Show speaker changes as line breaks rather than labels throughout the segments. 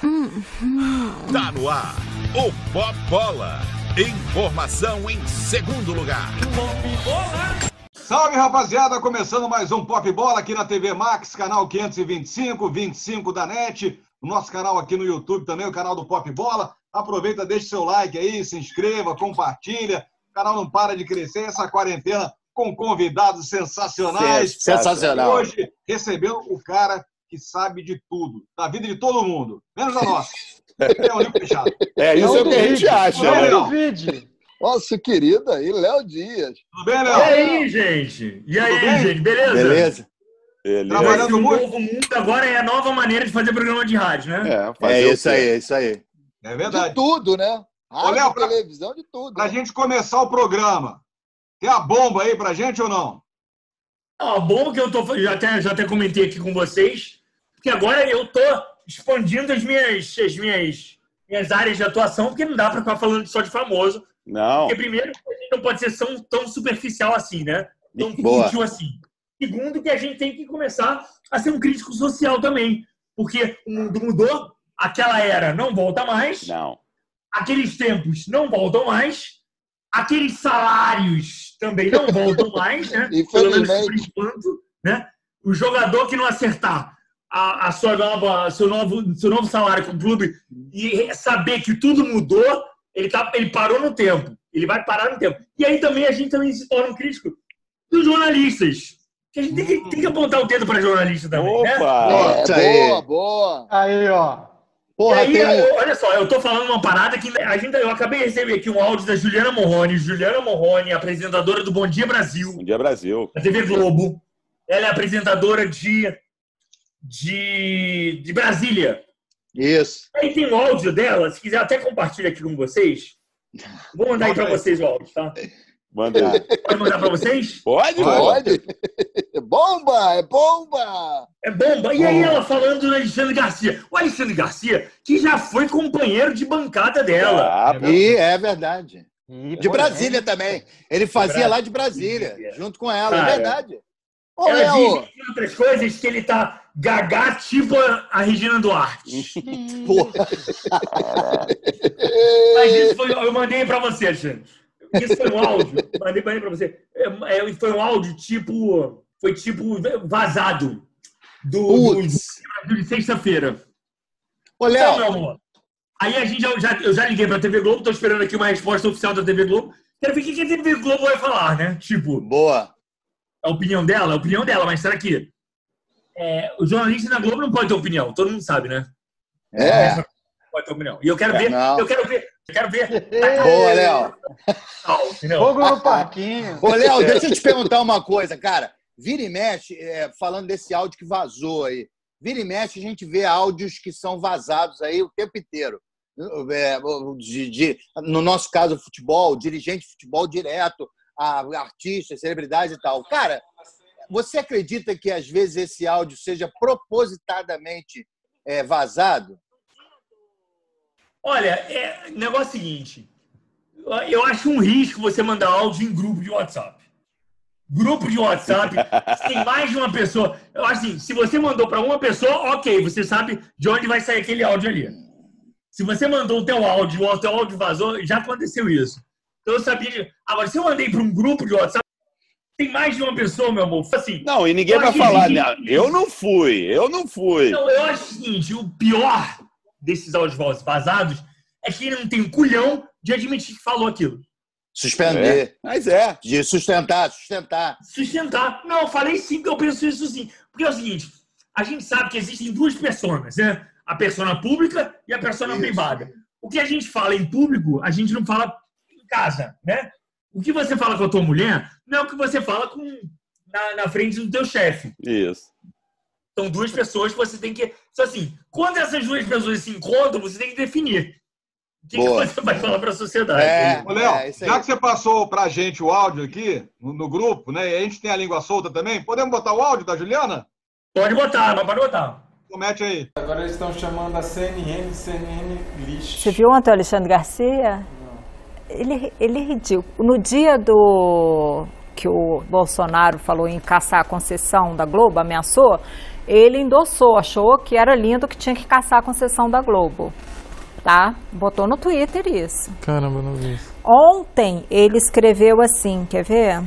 Tá no ar, o Pop Bola. Informação em segundo lugar.
Salve rapaziada, começando mais um Pop Bola aqui na TV Max, canal 525, 25 da NET, o nosso canal aqui no YouTube também, o canal do Pop Bola. Aproveita, deixa seu like aí, se inscreva, compartilha. O canal não para de crescer, essa quarentena com convidados sensacionais.
Sensacional.
Hoje recebendo o cara que sabe de tudo, da vida de todo mundo, menos a nossa. É o Fechado.
É, isso é o que a gente acha.
Tudo bem,
né?
Léo?
Vídeo.
Nosso querido aí, Léo Dias.
Tudo bem,
E
Léo?
aí, gente? E aí,
bem?
gente? Beleza?
Beleza? Beleza.
Trabalhando
Esse
muito?
novo mundo agora é a nova maneira de fazer programa de rádio, né?
É,
fazer
é
o
isso aí, é isso aí.
É
De
verdade.
tudo, né? Rádio,
Léo, pra-
televisão, de tudo.
Pra gente começar o programa, tem a bomba aí pra gente ou não?
Ó, bom que eu tô, já até, já até comentei aqui com vocês, porque agora eu tô expandindo as minhas, as minhas, minhas áreas de atuação, porque não dá pra ficar falando só de famoso.
Não.
Porque, primeiro, a gente não pode ser tão, tão superficial assim, né? Tão fútil assim. Segundo, que a gente tem que começar a ser um crítico social também. Porque o mundo mudou, aquela era não volta mais,
Não.
aqueles tempos não voltam mais, aqueles salários também não voltam mais, né? Pelo menos por enquanto, né? O jogador que não acertar a, a sua nova, seu, novo, seu novo salário com o clube e saber que tudo mudou, ele, tá, ele parou no tempo. Ele vai parar no tempo. E aí também a gente também se torna um crítico dos jornalistas. Que a gente tem que, tem que apontar o dedo para jornalista também, né?
Opa!
É,
Isso aí.
boa, boa.
Aí, ó.
Porra,
e aí,
tem
eu- olha só, eu tô falando uma parada que a gente, eu acabei de receber aqui um áudio da Juliana Morrone. Juliana Morrone, apresentadora do Bom Dia Brasil,
Bom dia, Brasil.
da TV Globo. Ela é apresentadora de, de, de Brasília.
Isso.
Aí tem o áudio dela, se quiser até compartilha aqui com vocês. Vou mandar aí pra vocês o áudio, tá?
Manda aí.
Pode mandar pra vocês?
Pode,
Pode? Bomba, é bomba.
É bomba. E aí ela falando do Alexandre Garcia. O Alexandre Garcia, que já foi companheiro de bancada dela.
Ah.
E é verdade. De Brasília também. Ele fazia lá de Brasília, junto com ela,
Cara,
é verdade. Ô,
Ela
Léo,
diz, entre outras coisas, que ele tá gagá tipo a Regina Duarte.
porra,
Mas isso foi, eu mandei pra você, Alexandre. Isso foi um áudio. Mandei, mandei pra você. É, é, foi um áudio tipo. Foi tipo vazado. Do, do, de sexta-feira.
Ô,
Então, meu amor. Aí a gente já, já- eu já liguei pra TV Globo, tô esperando aqui uma resposta oficial da TV Globo. Quero ver o que que a TV Globo vai falar, né? Tipo,
boa.
a opinião dela, a opinião dela, mas será que é, o jornalista na Globo não pode ter opinião? Todo mundo sabe, né?
É.
Não pode ter opinião. E eu quero ver,
Não.
eu quero ver, eu quero ver.
Boa, Léo.
Fogo no parquinho.
Ô, Léo, deixa eu te perguntar uma coisa, cara. Vira e mexe, é, falando desse áudio que vazou aí. Vira e mexe, a gente vê áudios que são vazados aí o tempo inteiro. É, de- de- no nosso caso, futebol, dirigente de futebol direto, a artistas, celebridades e tal. Cara, você acredita que às vezes esse áudio seja propositadamente é, vazado?
Olha, é, negócio é o seguinte. Eu acho um risco você mandar áudio em grupo de WhatsApp. Grupo de WhatsApp, se tem mais de uma pessoa. Eu acho assim, se você mandou para uma pessoa, ok, você sabe de onde vai sair aquele áudio ali. Se você mandou o teu áudio, o teu áudio vazou, já aconteceu isso. Então eu sabia. Agora, se eu mandei para um grupo de WhatsApp, tem mais de uma pessoa, meu amor. Assim,
Não, e ninguém vai
que
falar, né? eu não fui, eu não fui.
Não, eu acho o seguinte: o pior desses áudios vazados é que ele não tem o culhão de admitir que falou aquilo.
Suspender.
Mas é.
De sustentar, sustentar.
Sustentar. Não, eu falei sim que eu penso isso sim. Porque é o seguinte: a gente sabe que existem duas personas, né? A persona pública e a persona
Isso.
privada. O que a gente fala em público, a gente não fala em casa, né? O que você fala com a tua mulher não é o que você fala com, na, na frente do teu chefe.
Isso.
São duas pessoas que você tem que. Só assim, quando essas duas pessoas se encontram, você tem que definir. O que, que você vai falar para a sociedade?
É.
Ô, Léo,
isso aí.
já que você passou pra gente o áudio aqui no, no grupo, né? E a gente tem a língua solta também, podemos botar o áudio da Juliana?
Pode botar, mas pode botar.
Comete aí.
Agora eles estão chamando a CNN CNN lixo.
Você viu ontem o Alexandre Garcia? Ele, ele é ridículo. No dia do que o Bolsonaro falou em caçar a concessão da Globo, ameaçou, ele endossou, achou que era lindo que tinha que caçar a concessão da Globo. Tá? Botou no Twitter isso.
Caramba, não vi isso.
Ontem ele escreveu assim, quer ver?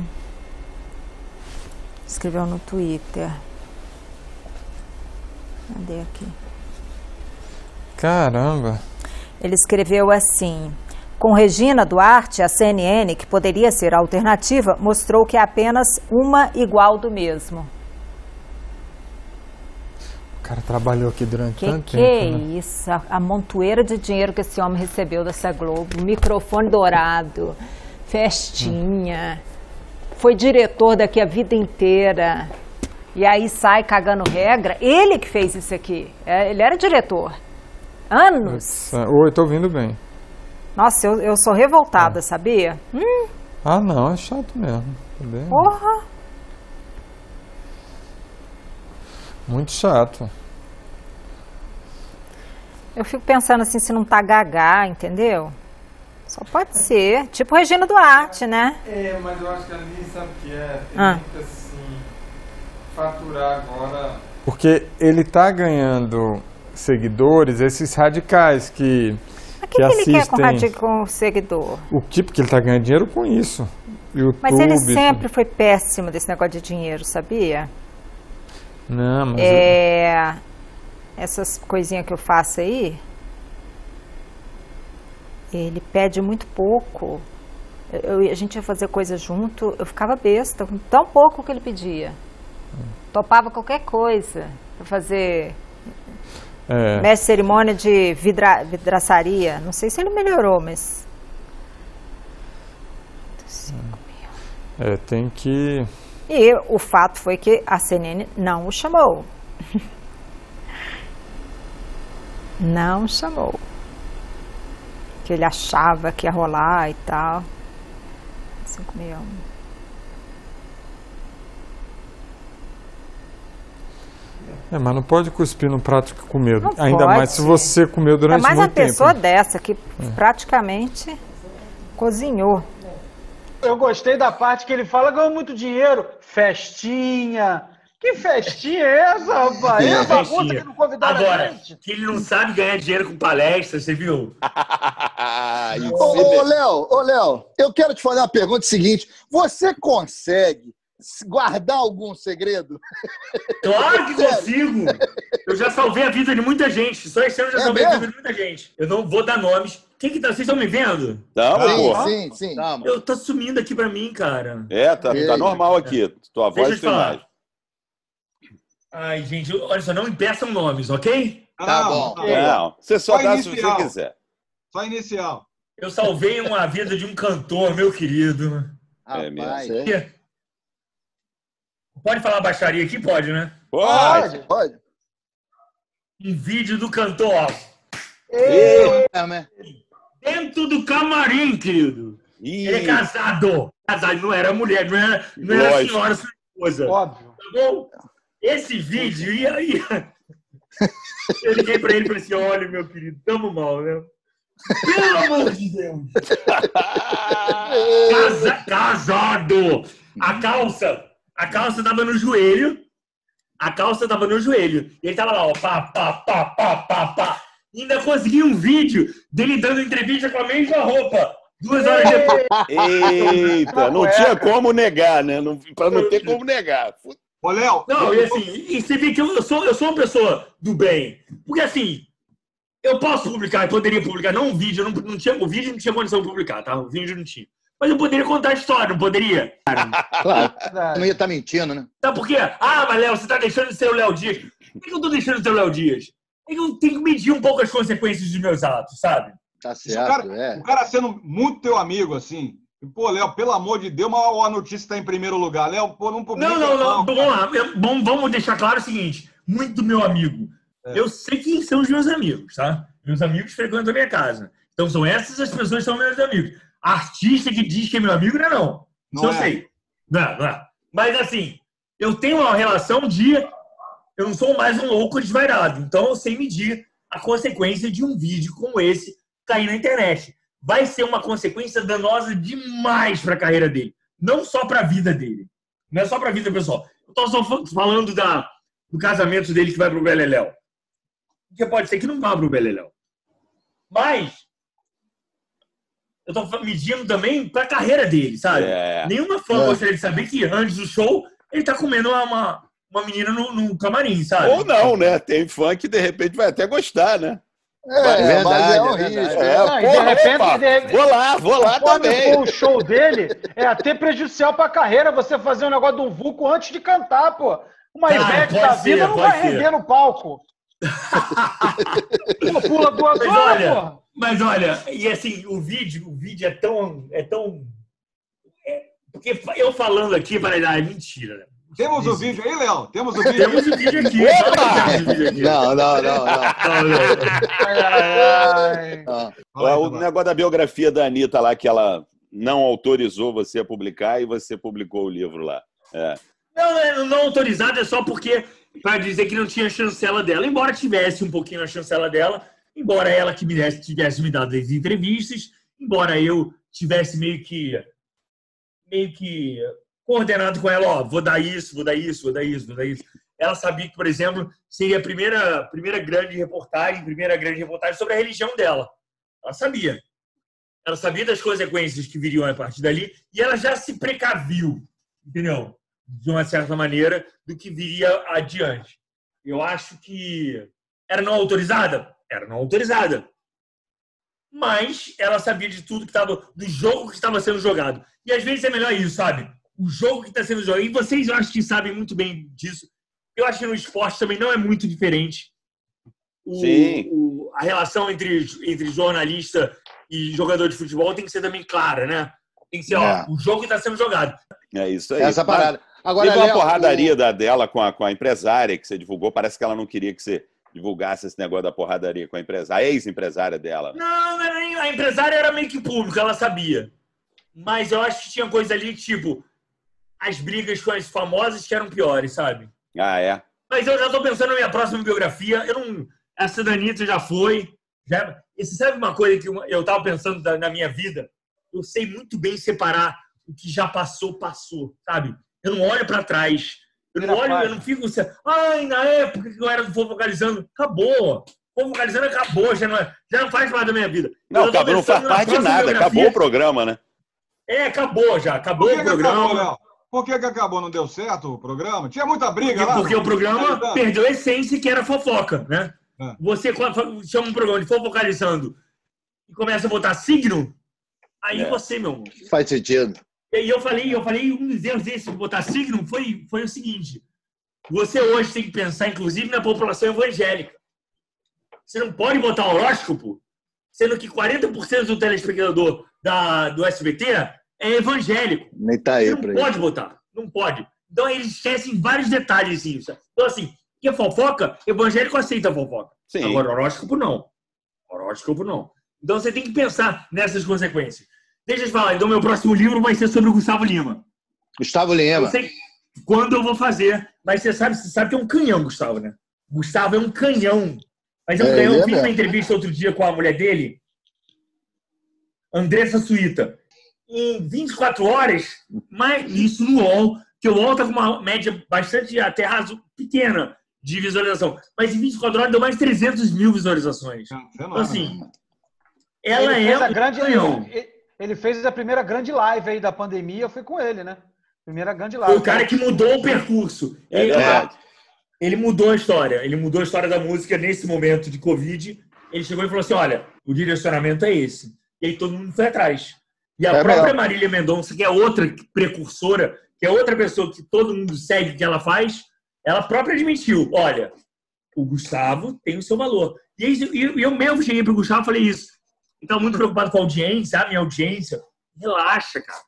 Escreveu no Twitter. Cadê aqui?
Caramba.
Ele escreveu assim: Com Regina Duarte, a CNN, que poderia ser a alternativa, mostrou que é apenas uma igual do mesmo.
O cara trabalhou aqui durante
Que
tanto
que
tempo.
é
né?
isso? A, a montoeira de dinheiro que esse homem recebeu dessa Globo, microfone dourado, festinha, foi diretor daqui a vida inteira. E aí sai cagando regra. Ele que fez isso aqui. É, ele era diretor. Anos.
Oi, tô ouvindo bem.
Nossa, eu, eu sou revoltada, sabia? Hum,
Ah, não, é chato mesmo.
Porra.
Muito chato.
Eu fico pensando assim, se não tá gagá, entendeu? Só pode ser. Tipo Regina Duarte, né?
É, mas eu acho que ali, sabe o que é? Tem
Ah.
muito assim, faturar agora. Porque ele tá ganhando seguidores, esses radicais que,
que,
que
que ele quer com,
assistem.
o seguidor?
O que? Porque ele tá ganhando dinheiro com isso. YouTube.
Mas ele sempre foi péssimo desse negócio de dinheiro, sabia?
Não, mas.
É, essas coisinhas que eu faço aí, ele pede muito pouco. Eu- eu- a gente ia fazer coisa junto, eu ficava besta com tão pouco que ele pedia. Topava qualquer coisa para fazer
É.
mestre cerimônia de vidra, vidraçaria. Não sei se ele melhorou, mas
É, tem que.
E o fato foi que a CNN não o chamou. Não chamou. Que ele achava que ia rolar e tal. 561.
É, mas não pode cuspir no prato que comeu.
Não
Ainda mais se
pode.
você comeu
Ainda
durante
mais uma
muito tempo.
pessoa dessa que praticamente cozinhou.
Eu gostei da parte que ele fala ganhou muito dinheiro. Festinha. Que festinha é essa, rapaz? É
É,
a bagunça que não convidaram a
Agora,
gente.
que ele não sabe ganhar dinheiro com palestra, você viu?
Ô, ô, Léo, ô, Léo, eu quero te fazer uma pergunta seguinte. Você consegue guardar algum segredo?
Claro que consigo! Eu já salvei a vida de muita gente. Só esse ano eu já
É
salvei a
mesmo?
vida de muita gente. Eu não vou dar nomes. Quem que tá? Vocês estão me vendo?
Tamo,
sim,
porra.
sim, sim.
Eu tô sumindo aqui pra mim, cara.
É, tá, tá normal aqui. Tua
Deixa eu
voz
falar.
mais.
Ai, gente, olha só, não impeçam nomes, ok?
Tá bom.
Não, você só,
Só
dá se
inicial.
você quiser.
Só inicial.
Eu salvei uma vida de um cantor, meu querido.
É mesmo.
Pode falar baixaria aqui? Pode, né?
Pode.
pode.
Um vídeo do cantor,
né?
Dentro do camarim, querido.
Ih,
Ele é casado. Casado, não era mulher, não era, não era senhora, sua esposa.
Óbvio.
Tá bom? Esse vídeo ia. ia... Eu liguei pra ele e falei assim: olha, meu querido, tamo mal, né? Pelo amor de Deus! Casa- casado! A calça, a calça tava no joelho. A calça tava no joelho. E ele tava lá, ó, pá, pá, pá, pá, pá, pá. E ainda consegui um vídeo dele dando entrevista com a mesma roupa. Duas horas depois.
Eita, não tinha como negar, né? Não, pra não ter como negar.
Ô, Léo.
Não, e assim, e você vê que eu, sou, eu sou uma pessoa do bem. Porque assim, eu posso publicar, eu poderia publicar, não um vídeo, não, não tinha, o vídeo não tinha condição de publicar, tá? O vídeo não tinha. Mas eu poderia contar a história, não poderia?
Claro. Não ia estar mentindo, né?
Sabe por quê? Ah, mas Léo, você tá deixando de ser o Léo Dias. Por que eu tô deixando de ser o Léo Dias? É que eu tenho que medir um pouco as consequências dos meus atos, sabe?
Tá
Se o cara, o cara sendo muito teu amigo, assim, pô, Léo, pelo amor de Deus, mas a notícia tá em primeiro lugar. Léo, pô, não publica.
Não, não, não. Vamos lá. Bom, vamos deixar claro o seguinte: muito meu amigo. Eu sei quem são os meus amigos, tá? Meus amigos frequentam a minha casa. Então são essas as pessoas que são meus amigos. Artista que diz que é meu amigo, não é não.
Não
Isso eu
é.
sei. Não, não é. Mas assim, eu tenho uma relação de. Eu não sou mais um louco desvairado. Então eu sei medir a consequência de um vídeo como esse cair na internet. Vai ser uma consequência danosa demais para a carreira dele. Não só para a vida dele. Não é só para a vida pessoal. Eu estou só fa- falando da, do casamento dele que vai para o Beleléu. Porque pode ser que não vá para o Beleléu. Mas eu estou medindo também para a carreira dele, sabe?
É.
Nenhuma fã
É.
gostaria de saber que antes do show ele tá comendo uma, uma, uma menina no, no camarim, sabe?
Ou não, né? Tem fã que de repente vai até gostar, né?
É, mas é um
verdade.
risco.
É,
Não, e de
porra,
repente,
opa,
de repente-
vou lá, vou lá também.
o show dele, é até prejudicial pra carreira você fazer um negócio de um vulco antes de cantar, pô. Uma
Cara,
Ivete da
ser,
vida não
pode
vai
ser.
render no palco. Pô, pula duas horas,
olha,
pô.
Mas olha, e assim, o vídeo, o vídeo é tão. É tão é- porque eu falando aqui, vai dar, é mentira. né?
Temos o vídeo aí, Léo? Temos o vídeo
Temos o vídeo aqui. Temos o vídeo aqui.
Não, não, não,
o negócio da biografia da Anitta lá, que ela não autorizou você a publicar e você publicou o livro lá. É.
Não, é, não autorizado é só porque para dizer que não tinha chancela dela, embora tivesse um pouquinho a chancela dela, embora ela que me desse, tivesse me dado as entrevistas, embora eu tivesse meio que meio que coordenado com ela, ó, vou dar isso, vou dar isso, vou dar isso, vou dar isso. Ela sabia que, por exemplo, seria a primeira primeira grande reportagem, primeira grande reportagem sobre a religião dela. Ela sabia. Ela sabia das consequências que viriam a partir dali e ela já se precaviu, entendeu? De uma certa maneira, do que viria adiante. Eu acho que era não autorizada? Era não autorizada. Mas ela sabia de tudo que estava, do jogo que estava sendo jogado. E às vezes é melhor isso, sabe? O jogo que está sendo jogado. E vocês, eu acho que sabem muito bem disso. Eu acho que no esporte também não é muito diferente. O-
Sim.
o- a relação entre, entre jornalista e jogador de futebol tem que ser também clara, né? Tem que ser, ó,
É.
o jogo que está sendo jogado.
É isso aí.
Essa parada. Agora,
Teve uma
Léo,
porradaria da, dela com a, com a empresária que você divulgou. Parece que ela não queria que você divulgasse esse negócio da porradaria com a empresária, a ex-empresária dela.
Não, não era nem- a empresária era meio que pública, ela sabia. Mas eu acho que tinha coisa ali, tipo, as brigas com as famosas que eram piores, sabe?
Ah, é?
Mas eu já tô pensando na minha próxima biografia. Eu não. Essa da Anitta já foi. Já... E você sabe uma coisa que eu- tava pensando na minha vida? Eu sei muito bem separar o que já passou, passou, sabe? Eu não olho pra trás. Eu não olho, eu não fico. assim, Ai, na época que eu era do Fogo Focalizando, acabou. Fogo Focalizando acabou, já não, é- já não faz parte da minha vida.
Não, acabou, não faz parte de nada. Acabou o programa, né?
É, acabou já. Acabou o
que
programa.
acabou? Por que, que acabou? Não deu certo o programa? Tinha muita briga
Porque,
lá.
porque o programa
Tá.
perdeu a essência que era fofoca, né?
É.
Você quando chama um programa de fofocalizando e começa a botar signo, aí
É.
você, meu irmão.
Faz sentido.
E eu falei, eu falei, um dos erros desse de botar signo foi, foi o seguinte. Você hoje tem que pensar, inclusive, na população evangélica. Você não pode botar horóscopo, sendo que 40% do telespectador da, do SBT é evangélico.
Nem tá aí
Você não pode botar. Não pode. Então eles esquecem vários detalhes. Assim? Então, assim, que é fofoca, evangélico aceita a fofoca.
Sim.
Agora, horóscopo não. Horóscopo não. Então você tem que pensar nessas consequências. Deixa eu te falar, então meu próximo livro vai ser sobre o Gustavo Lima.
Gustavo
Eu
Lima.
sei quando eu vou fazer, mas você sabe, você sabe que é um canhão, Gustavo, né? Gustavo é um canhão. Mas é um
É,
canhão.
ele
Eu
é
fiz uma entrevista outro dia com a mulher dele, Andressa Suíta. Em 24 horas, mas isso no UOL, que o UOL tá com uma média bastante até razo, pequena de visualização. Mas em 24 horas deu mais de 300 mil visualizações. Então, assim, ela
ele
é
fez a
um
grande,
canhão.
ele, ele fez a primeira grande live aí da pandemia, eu fui com ele, né? Primeira grande live.
Foi o cara que mudou o percurso.
É
Ele-
verdade.
ele mudou a história. Ele mudou a história da música nesse momento de Covid. Ele chegou e falou assim: olha, o direcionamento é esse. E aí todo mundo foi atrás. E a
É
própria
mesmo.
Marília Mendonça, que é outra precursora, que é outra pessoa que todo mundo segue o que ela faz, ela própria admitiu: olha, o Gustavo tem o seu valor. E, aí, e eu mesmo cheguei pro Gustavo e falei isso. Estava muito preocupado com a audiência, a minha audiência. Relaxa, cara.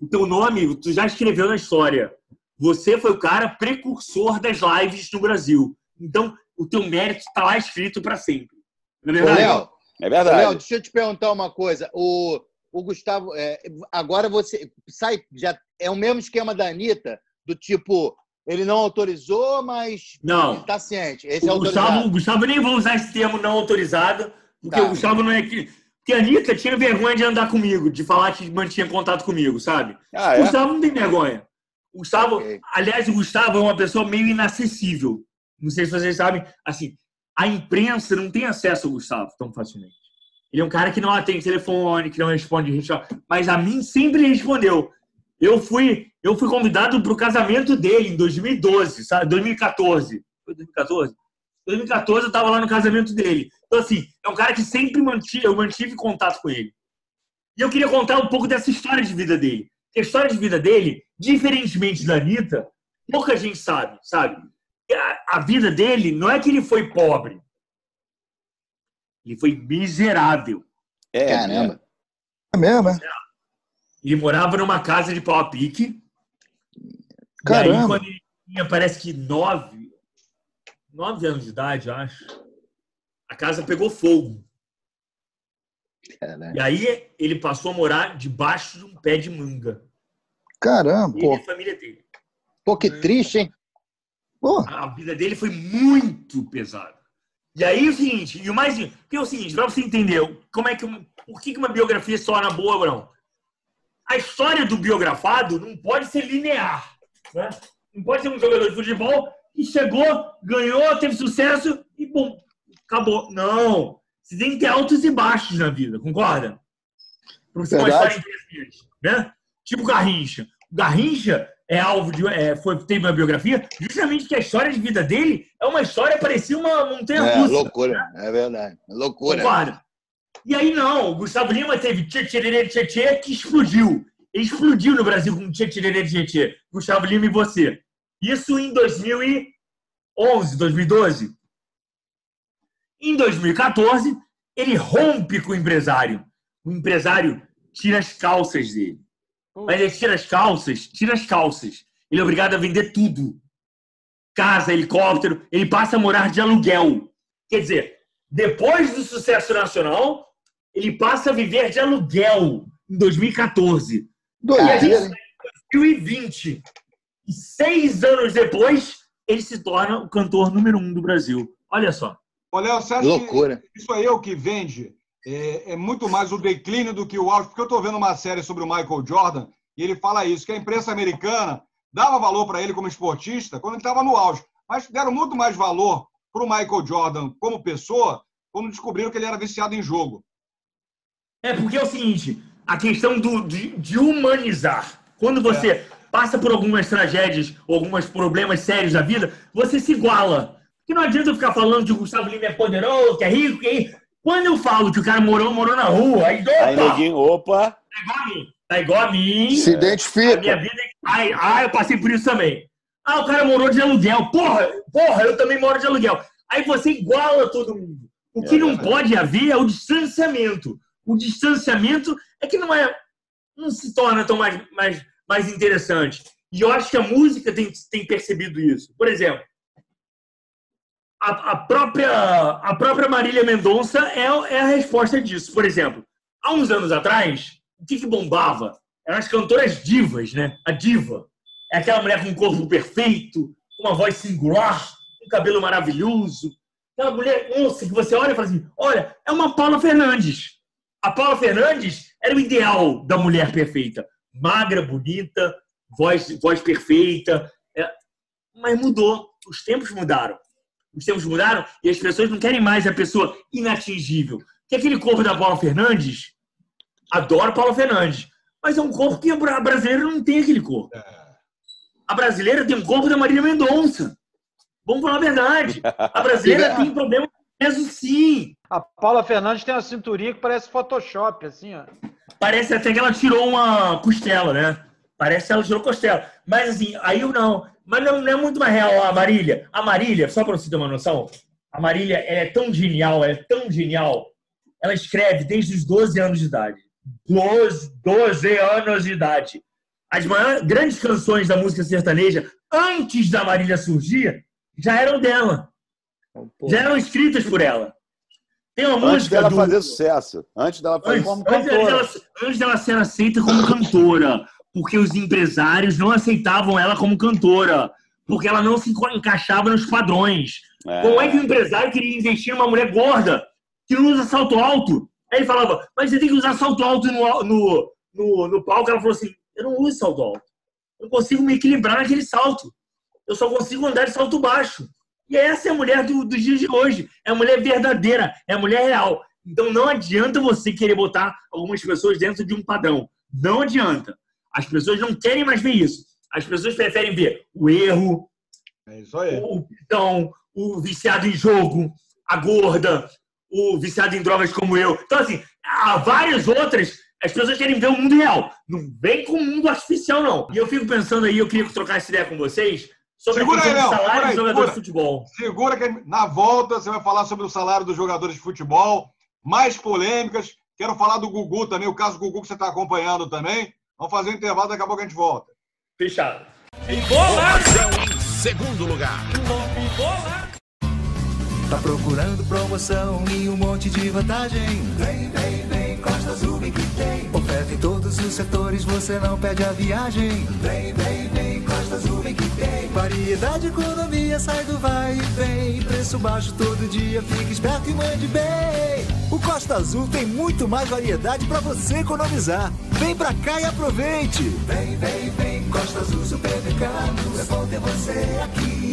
O teu nome, tu já escreveu na história. Você foi o cara precursor das lives no Brasil. Então, o teu mérito está lá escrito para sempre. Não é
Ô,
verdade?
Léo,
É verdade.
Léo, deixa eu te perguntar uma coisa. O, o Gustavo, é, agora você sai, já é o mesmo esquema da Anitta, do tipo, ele não autorizou, mas
Não.
ele tá ciente. Esse é
o, Gustavo,
autorizado.
o Gustavo nem vou usar esse termo não autorizado, porque
Tá.
o Gustavo não é que. Porque a Anitta tinha vergonha de andar comigo, de falar que mantinha contato comigo, sabe?
Ah,
o
é?
Gustavo não tem vergonha. O Gustavo,
Ok.
aliás, o Gustavo é uma pessoa meio inacessível. Não sei se vocês sabem, assim, a imprensa não tem acesso ao Gustavo tão facilmente. Ele é um cara que não atende telefone, que não responde mas a mim sempre respondeu. Eu fui, eu fui convidado para o casamento dele em 2012, sabe? 2014. Foi 2014? 2014 eu estava lá no casamento dele. Então, assim, é um cara que sempre mantive, eu mantive contato com ele. E eu queria contar um pouco dessa história de vida dele. Porque a história de vida dele, diferentemente da Anitta, pouca gente sabe, sabe? A, a vida dele não é que ele foi pobre. Ele foi miserável.
É,
Caramba.
É mesmo, é?
Ele morava numa casa de pau a pique. E aí,
Caramba.
quando ele tinha, parece que nove, nove anos de idade, acho, a casa pegou fogo.
Caralho.
E aí ele passou a morar debaixo de um pé de manga.
Caramba,
Ele e a família dele.
Pô, que triste, hein?
Pô,
A vida dele foi muito pesada. E aí o seguinte, e o mais. Porque é o seguinte, pra você entender como é que. Por que uma biografia se torna boa, Brão? A história do biografado não pode ser linear. Né? Não pode ser um jogador de futebol que chegou, ganhou, teve sucesso e bom, acabou. Não. Você tem que ter altos e baixos na vida, concorda? Ser uma
Verdade.
história interessante. Né? Tipo Garrincha. O Garrincha é alvo de. É, foi, teve uma biografia, justamente porque a história de vida dele é uma história parecia uma montanha
É,
russa.
loucura. É verdade. Loucura.
Concorda? E aí não, o Gustavo Lima teve Tchê Tchê Tchê Tchê que explodiu. Ele explodiu no Brasil com Tchê Tchê Tchê Tchê. Gustavo Lima e você. Isso em 2011, 2012. Em 2014, ele rompe com o empresário. O empresário tira as calças dele. Mas ele tira as calças, tira as calças. Ele é obrigado a vender tudo. Casa, helicóptero, ele passa a morar de aluguel. Quer dizer, depois do sucesso nacional, ele passa a viver de aluguel em 2014. E a gente está em 2020. E seis anos depois, ele se torna o cantor número um do Brasil. Olha só.
Léo, você acha
Loucura.
que isso aí é o que vende? É, é muito mais o declínio do que o auge, porque eu estou vendo uma série sobre o Michael Jordan e ele fala isso, que a imprensa americana dava valor para ele como esportista quando ele estava no auge, mas deram muito mais valor para o Michael Jordan como pessoa quando descobriram que ele era viciado em jogo.
É porque é o seguinte, a questão do, de, de humanizar. Quando você passa por algumas tragédias ou alguns problemas sérios da vida, você se iguala. Porque não adianta eu ficar falando que o Gustavo Lima é poderoso, que é rico, que é rico. Quando eu falo que o cara morou, morou na rua, aí, opa,
Aí, neguinho, opa.
tá igual a mim. Tá igual a mim.
Se
A minha
identifica.
vida. Ai, ai, eu passei por isso também. Ah, o cara morou de aluguel. Porra, porra, eu também moro de aluguel. Aí você iguala todo mundo. O que
É
não pode haver é o distanciamento. O distanciamento é que não é. não se torna tão mais, mais, mais interessante. E eu acho que a música tem, tem percebido isso. Por exemplo, a, a própria, a própria Marília Mendonça é, é a resposta disso. Por exemplo, há uns anos atrás, o que, que bombava? Eram as cantoras divas, né? A diva. É aquela mulher com um corpo perfeito, uma voz singular, um cabelo maravilhoso. Aquela mulher, nossa, que você olha e fala assim: olha, é uma Paula Fernandes. A Paula Fernandes era o ideal da mulher perfeita. Magra, bonita, voz, voz perfeita. É, Mas mudou. Os tempos mudaram. Os tempos mudaram e as pessoas não querem mais a pessoa inatingível. Porque aquele corpo da Paula Fernandes, adoro Paula Fernandes, mas é um corpo que a bra- brasileira não tem aquele corpo. A brasileira tem um corpo da Marília Mendonça. Vamos falar a verdade. A brasileira tem problema com peso, sim.
A Paula Fernandes tem uma cinturinha que parece Photoshop, assim, ó.
Parece até que ela tirou uma costela, né? Parece que ela tirou costela. Mas assim, aí eu não. Mas não, não é muito mais real a Marília. A Marília, só para você ter uma noção, a Marília é tão genial, ela é tão genial. Ela escreve desde os 12 anos de idade. 12, 12 anos de idade. As maiores, grandes canções da música sertaneja, antes da Marília surgir, já eram dela. Já eram escritas por ela. Tem uma
Antes
música
dela
do-
fazer sucesso. Antes dela fazer
Antes,
como
antes
cantora.
dela, antes dela ser aceita como cantora, porque os empresários não aceitavam ela como cantora, porque ela não se encaixava nos padrões.
É.
Como é que o empresário queria investir numa mulher gorda que não usa salto alto? Aí ele falava, mas você tem que usar salto alto no, no, no, no palco. Ela falou assim: eu não uso salto alto. Eu consigo me equilibrar naquele salto. Eu só consigo andar de salto baixo. E essa é a mulher do, dos dias de hoje. É a mulher verdadeira, é a mulher real. Então não adianta você querer botar algumas pessoas dentro de um padrão. Não adianta. As pessoas não querem mais ver isso. As pessoas preferem ver o erro,
É
o então, o viciado em jogo, a gorda, o viciado em drogas como eu. Então, assim, há várias outras. As pessoas querem ver o mundo real. Não vem com o mundo artificial, não. E eu fico pensando aí, eu queria trocar essa ideia com vocês sobre
Segura
a
aí,
questão
Léo.
do salário dos jogadores de futebol.
Segura que na volta você vai falar sobre o salário dos jogadores de futebol, mais polêmicas. Quero falar do Gugu também, o caso do Gugu que você está acompanhando também. Vamos fazer um intervalo, daqui a pouco a gente volta.
Fechado.
Informação em segundo lugar.
Tá procurando promoção e um monte de vantagem? Vem, vem, vem, Costa Azul vem que tem. Oferta em todos os setores, você não perde a viagem. Vem, vem, vem, Costa Azul vem que tem. Variedade, economia, sai do vai e vem. Preço baixo todo dia, fique esperto e mande bem. O Costa Azul tem muito mais variedade para você economizar. Vem pra cá e aproveite. Vem, vem, vem, Costa Azul Supermercados. É bom ter você aqui.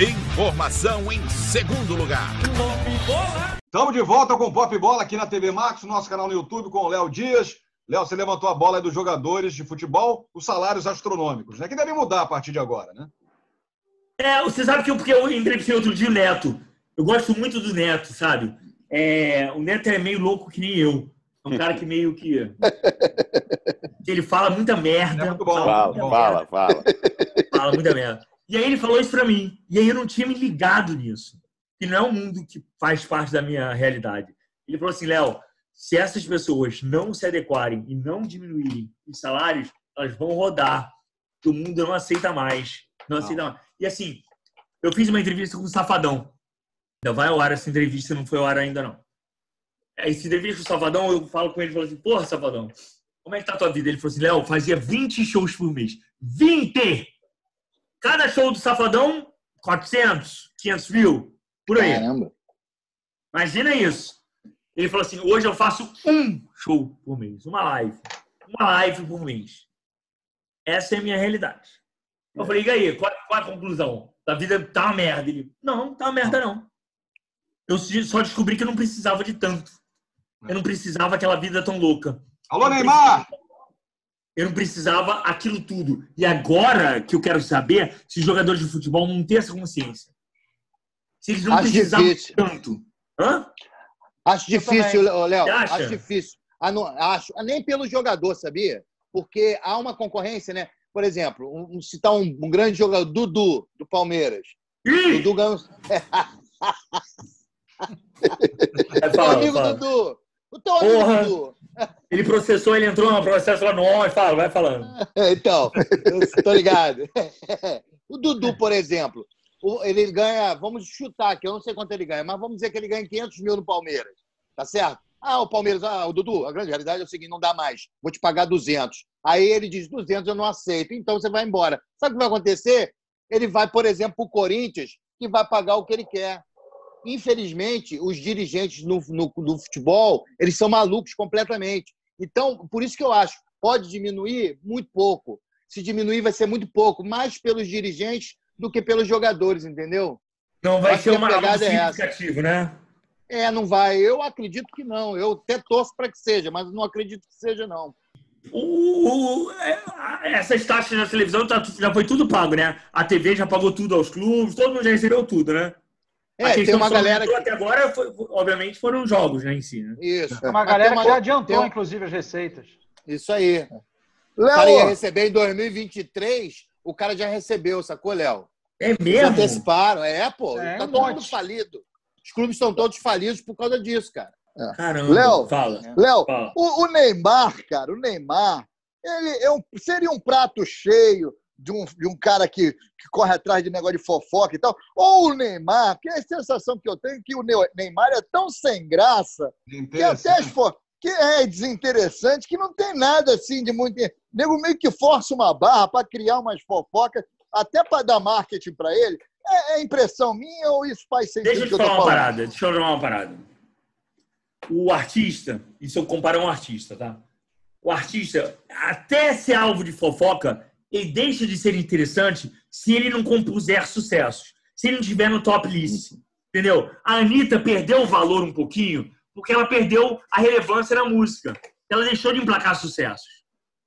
Informação em segundo lugar.
Estamos de volta com o Pop Bola aqui na TV Max, nosso canal no YouTube com o Léo Dias. Léo, você levantou a bola aí dos jogadores de futebol, os salários astronômicos, né? Que devem mudar a partir de agora, né?
É, você sabe que eu, porque eu entrevistei outro dia o Neto. Eu gosto muito do Neto, sabe? É, o Neto é meio louco que nem eu. É um cara que meio que. ele fala muita merda.
É muito bom.
Fala,
muita
fala,
merda,
fala.
fala muita merda. E aí ele falou isso pra mim. E aí eu não tinha me ligado nisso. Que não é um mundo que faz parte da minha realidade. Ele falou assim, Léo, se essas pessoas não se adequarem e não diminuírem os salários, elas vão rodar. O mundo não aceita mais. Não aceita mais. E assim, eu fiz uma entrevista com o Safadão. Ainda vai ao ar essa entrevista, não foi ao ar ainda não. Aí, essa entrevista com o Safadão, eu falo com ele e falo assim, porra, Safadão, como é que tá a tua vida? Ele falou assim, Léo, fazia 20 shows por mês. 20! Cada show do Safadão, 400, 500 mil, por aí.
Caramba.
Imagina isso. Ele falou assim, hoje eu faço um show por mês, uma live. Uma live por mês. Essa é a minha realidade. Eu falei, e aí, qual, qual a conclusão? A vida tá uma merda. Ele, não, tá uma merda não. Eu só descobri que eu não precisava de tanto. Eu não precisava aquela vida tão louca.
Alô,
Eu
Neymar!
eu não precisava aquilo tudo. E agora que eu quero saber se os jogadores de futebol não têm essa consciência. Se eles não
Acho
precisavam
difícil.
tanto. Hã?
Acho difícil, Léo. Acho difícil. Ah, não, acho. Nem pelo jogador, sabia? Porque há uma concorrência, né? Por exemplo, um, um- citar um, um grande jogador, Dudu, do Palmeiras.
Ih!
Dudu ganhou.
É,
Teu
fala,
amigo
fala.
Dudu. O teu amigo
Porra.
Dudu.
Ele processou, ele entrou no processo lá no ONU, fala, vai falando.
Então, eu tô ligado. O Dudu, por exemplo, ele ganha, vamos chutar aqui, eu não sei quanto ele ganha, mas vamos dizer que ele ganha 500 mil no Palmeiras, tá certo? Ah, o Palmeiras, ah, o Dudu, a grande realidade é o seguinte, não dá mais, vou te pagar 200. Aí ele diz 200, eu não aceito, então você vai embora. Sabe o que vai acontecer? Ele vai, por exemplo, para o Corinthians, que vai pagar o que ele quer. Infelizmente, os dirigentes no, no, no futebol, eles são malucos completamente. Então, por isso que eu acho, pode diminuir muito pouco. Se diminuir, vai ser muito pouco, mais pelos dirigentes do que pelos jogadores, entendeu?
Não vai ser
que
uma, algo
pegada é essa.
significativo, né?
É, não vai. Eu acredito que não. Eu até torço para que seja, mas não acredito que seja, não.
O, o- é, essas taxas na televisão tá- já foi tudo pago, né? A TV já pagou tudo aos clubes, todo mundo já recebeu tudo, né?
É,
A
tem uma
que
galera
aumentou até agora, foi- obviamente, foram os jogos, né, em si, né?
Isso.
Uma
Mas
galera
tem
que já adiantou,
tem
inclusive, as receitas.
Isso aí. O cara ia
Léo,
receber em 2023, o cara já recebeu, sacou, Léo?
É
Eles
mesmo?
anteciparam. É, pô.
É,
tá todo mundo falido. Os clubes estão todos falidos por causa disso, cara.
Caramba,
Léo,
fala.
Léo,
Fala.
o, o Neymar, cara, o Neymar, ele é um- seria um prato cheio de um, de um cara que, que corre atrás de negócio de fofoca e tal, ou o Neymar, que é a sensação que eu tenho que o Neymar é tão sem graça que até as fo- que é desinteressante, que não tem nada assim de muito. O nego meio que força uma barra para criar umas fofocas, até para dar marketing para ele. É, é impressão minha ou isso faz sentido?
Deixa eu te
eu
falar uma
falando?
parada. Deixa eu falar uma parada. O artista, isso eu comparo a um artista, tá? O artista, até ser alvo de fofoca, ele deixa de ser interessante se ele não compuser sucessos. Se ele não estiver no top list. Entendeu? A Anitta perdeu o valor um pouquinho porque ela perdeu a relevância na música. Ela deixou de emplacar sucessos.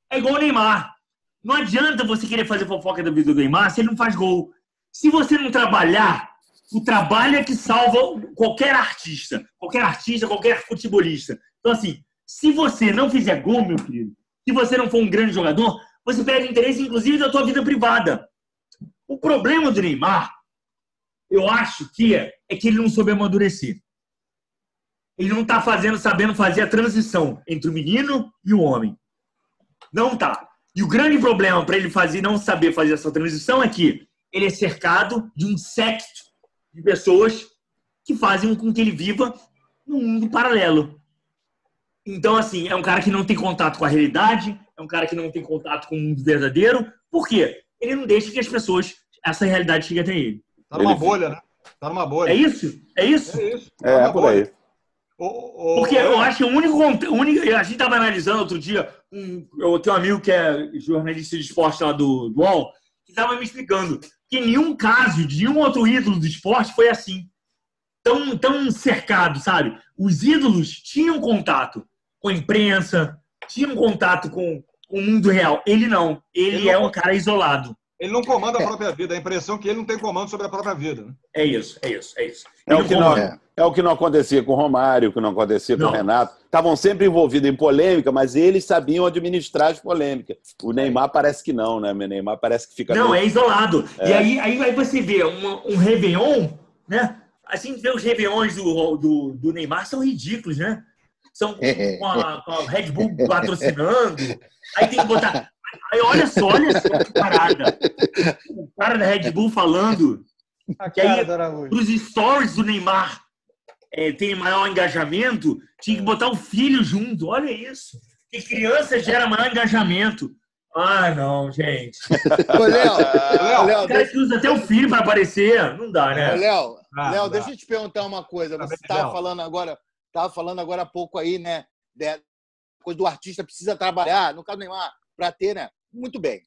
É igual o Neymar. Não adianta você querer fazer fofoca da vida do Neymar se ele não faz gol. Se você não trabalhar, o trabalho é que salva qualquer artista. Qualquer artista, qualquer futebolista. Então, assim, se você não fizer gol, meu querido, se você não for um grande jogador, você perde interesse, inclusive, da tua vida privada. O problema do Neymar, eu acho que é, é que ele não soube amadurecer. Ele não está fazendo, sabendo fazer a transição entre o menino e o homem. Não tá. E o grande problema para ele fazer, não saber fazer essa transição é que ele é cercado de um secto de pessoas que fazem com que ele viva num mundo paralelo. Então, assim, é um cara que não tem contato com a realidade, é um cara que não tem contato com o mundo verdadeiro. Por quê? Ele não deixa que as pessoas, essa realidade chegue até ele.
Tá numa bolha, né? Tá numa bolha.
É isso? É isso?
É isso.
É,
Tá numa
por aí.
Porque eu acho que o único, o único. A gente estava analisando outro dia. Um, eu tenho um amigo que é jornalista de esporte lá do, do UOL, que estava me explicando que nenhum caso de nenhum outro ídolo do esporte foi assim. Tão, tão cercado, sabe? Os ídolos tinham contato com a imprensa, tinham contato com, com o mundo real. Ele não. Ele,
Ele
é
não-
um cara isolado.
Ele não comanda a própria vida. A impressão é que ele não tem comando sobre a própria vida. né?
É isso, é isso, é isso.
É
Ele
o, que não, é o que não acontecia com o Romário, o que não acontecia com
Não.
o Renato. Estavam sempre envolvidos em polêmica, mas eles sabiam administrar as polêmicas. O Neymar parece que não, né? O Neymar parece que fica.
Não,
meio-
é isolado. E
É.
aí, aí, aí você vê uma- um Réveillon, né? Assim, vê os Réveillons do, do, do Neymar são ridículos, né? São com a, com a Red Bull patrocinando. Aí tem que botar. Aí olha só, olha só que parada. O cara da Red Bull falando que aí os stories do Neymar é, tem maior engajamento, tinha que botar o filho junto. Olha isso. Que criança gera maior engajamento. Ah, não, gente.
Ô, Léo, Léo,
o cara que usa até o filho para aparecer. Não dá, né?
Ô, Léo,
Ah,
Léo, deixa eu te perguntar uma coisa. Você
Léo.
estava falando agora, tava falando agora há pouco aí, né? Da coisa do artista precisa trabalhar, no caso do Neymar, para ter, né? Muito bem.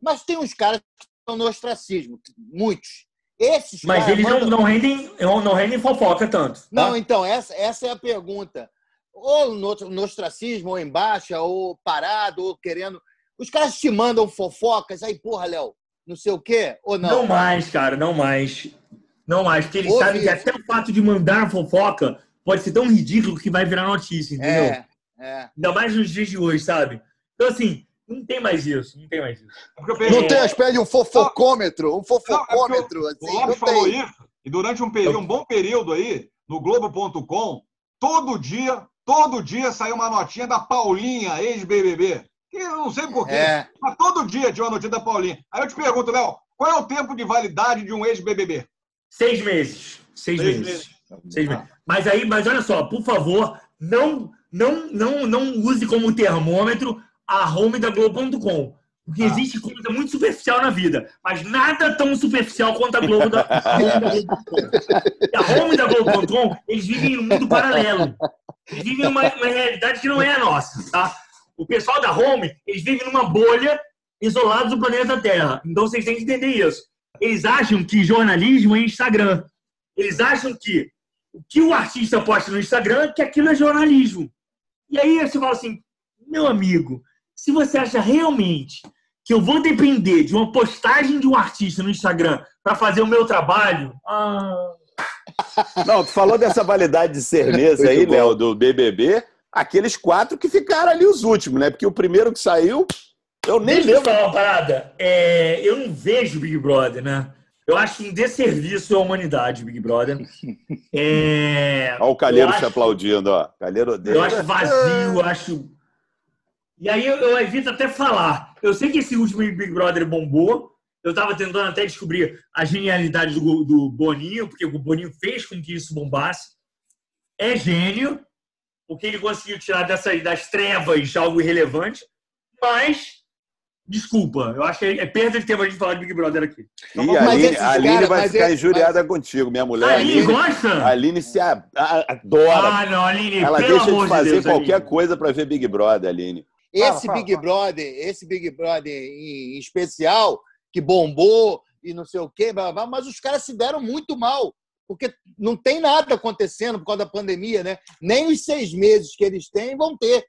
Mas tem uns caras que estão no ostracismo, muitos. Esses
Mas eles não,
mandam-
não, rendem, não rendem fofoca tanto. tá?
Não, então, essa, essa é a pergunta. Ou no, no ostracismo, ou em baixa, ou parado, ou querendo. Os caras te mandam fofocas, aí, porra, Léo, não sei o quê, ou não?
Não mais, cara, não mais. Não mais, porque eles
Ouve
sabem que até o fato de mandar fofoca pode ser tão ridículo que vai virar notícia, entendeu?
É, é.
Ainda mais nos dias de hoje, sabe? Então, assim, não tem mais isso, não tem mais isso.
Não tem as pés de um fofocômetro, um fofocômetro,
O
assim,
Lopes
não
falou
tem.
isso, e durante um, período, um bom período aí, no Globo.com, todo dia, todo dia saiu uma notinha da Paulinha, ex-BBB. Que eu não sei porquê,
É.
mas todo dia tinha uma notícia da Paulinha. Aí eu te pergunto, Léo, qual é o tempo de validade de um ex-BBB?
Seis meses. Seis,
Seis
meses.
meses.
Seis meses. Mas aí, mas olha só, por favor, não, não, não, não use como termômetro a home da Globo.com. Porque existe coisa muito superficial na vida, mas nada tão superficial quanto a Globo da, a home da Globo.com. A home da Globo.com, eles vivem em um mundo paralelo. Eles vivem uma, uma realidade que não é a nossa, tá? O pessoal da home, eles vivem numa bolha isolados do planeta Terra. Então vocês têm que entender isso. Eles acham que jornalismo é Instagram. Eles acham que o que o artista posta no Instagram, que aquilo é jornalismo. E aí você fala assim, meu amigo, se você acha realmente que eu vou depender de uma postagem de um artista no Instagram para fazer o meu trabalho, ah,
Não, tu falou dessa validade de certeza aí. Léo, do BBB. Aqueles quatro que ficaram ali os últimos, né? Porque o primeiro que saiu, eu nem
Deixa eu
lembro.
falar uma parada. É, eu não vejo Big Brother, né? Eu acho um desserviço à humanidade, Big Brother. É,
Olha o Calheiro
eu
te
acho-
aplaudindo, ó. Calheiro odeia.
Eu acho vazio, eu acho. E aí eu, eu evito até falar. Eu sei que esse último Big Brother bombou. Eu tava tentando até descobrir a genialidade do, do Boninho, porque o Boninho fez com que isso bombasse. É gênio, porque ele conseguiu tirar dessas, das trevas algo irrelevante. Mas, desculpa, eu acho que é perda de tempo a gente falar de Big Brother aqui.
E a Aline, a Aline
cara-
vai
mas
ficar
esse-
injuriada contigo, minha mulher.
A Aline gosta?
A Aline se adora.
Ah, não, Aline,
Ela
pelo
deixa
amor
de fazer
Deus,
qualquer
Aline.
coisa pra ver Big Brother, Aline.
Esse
Fala,
Big Brother, esse Big Brother em, especial, que bombou e não sei o quê, blá, blá, blá, mas os caras se deram muito mal, porque não tem nada acontecendo por causa da pandemia, né? Nem os seis meses que eles têm vão ter.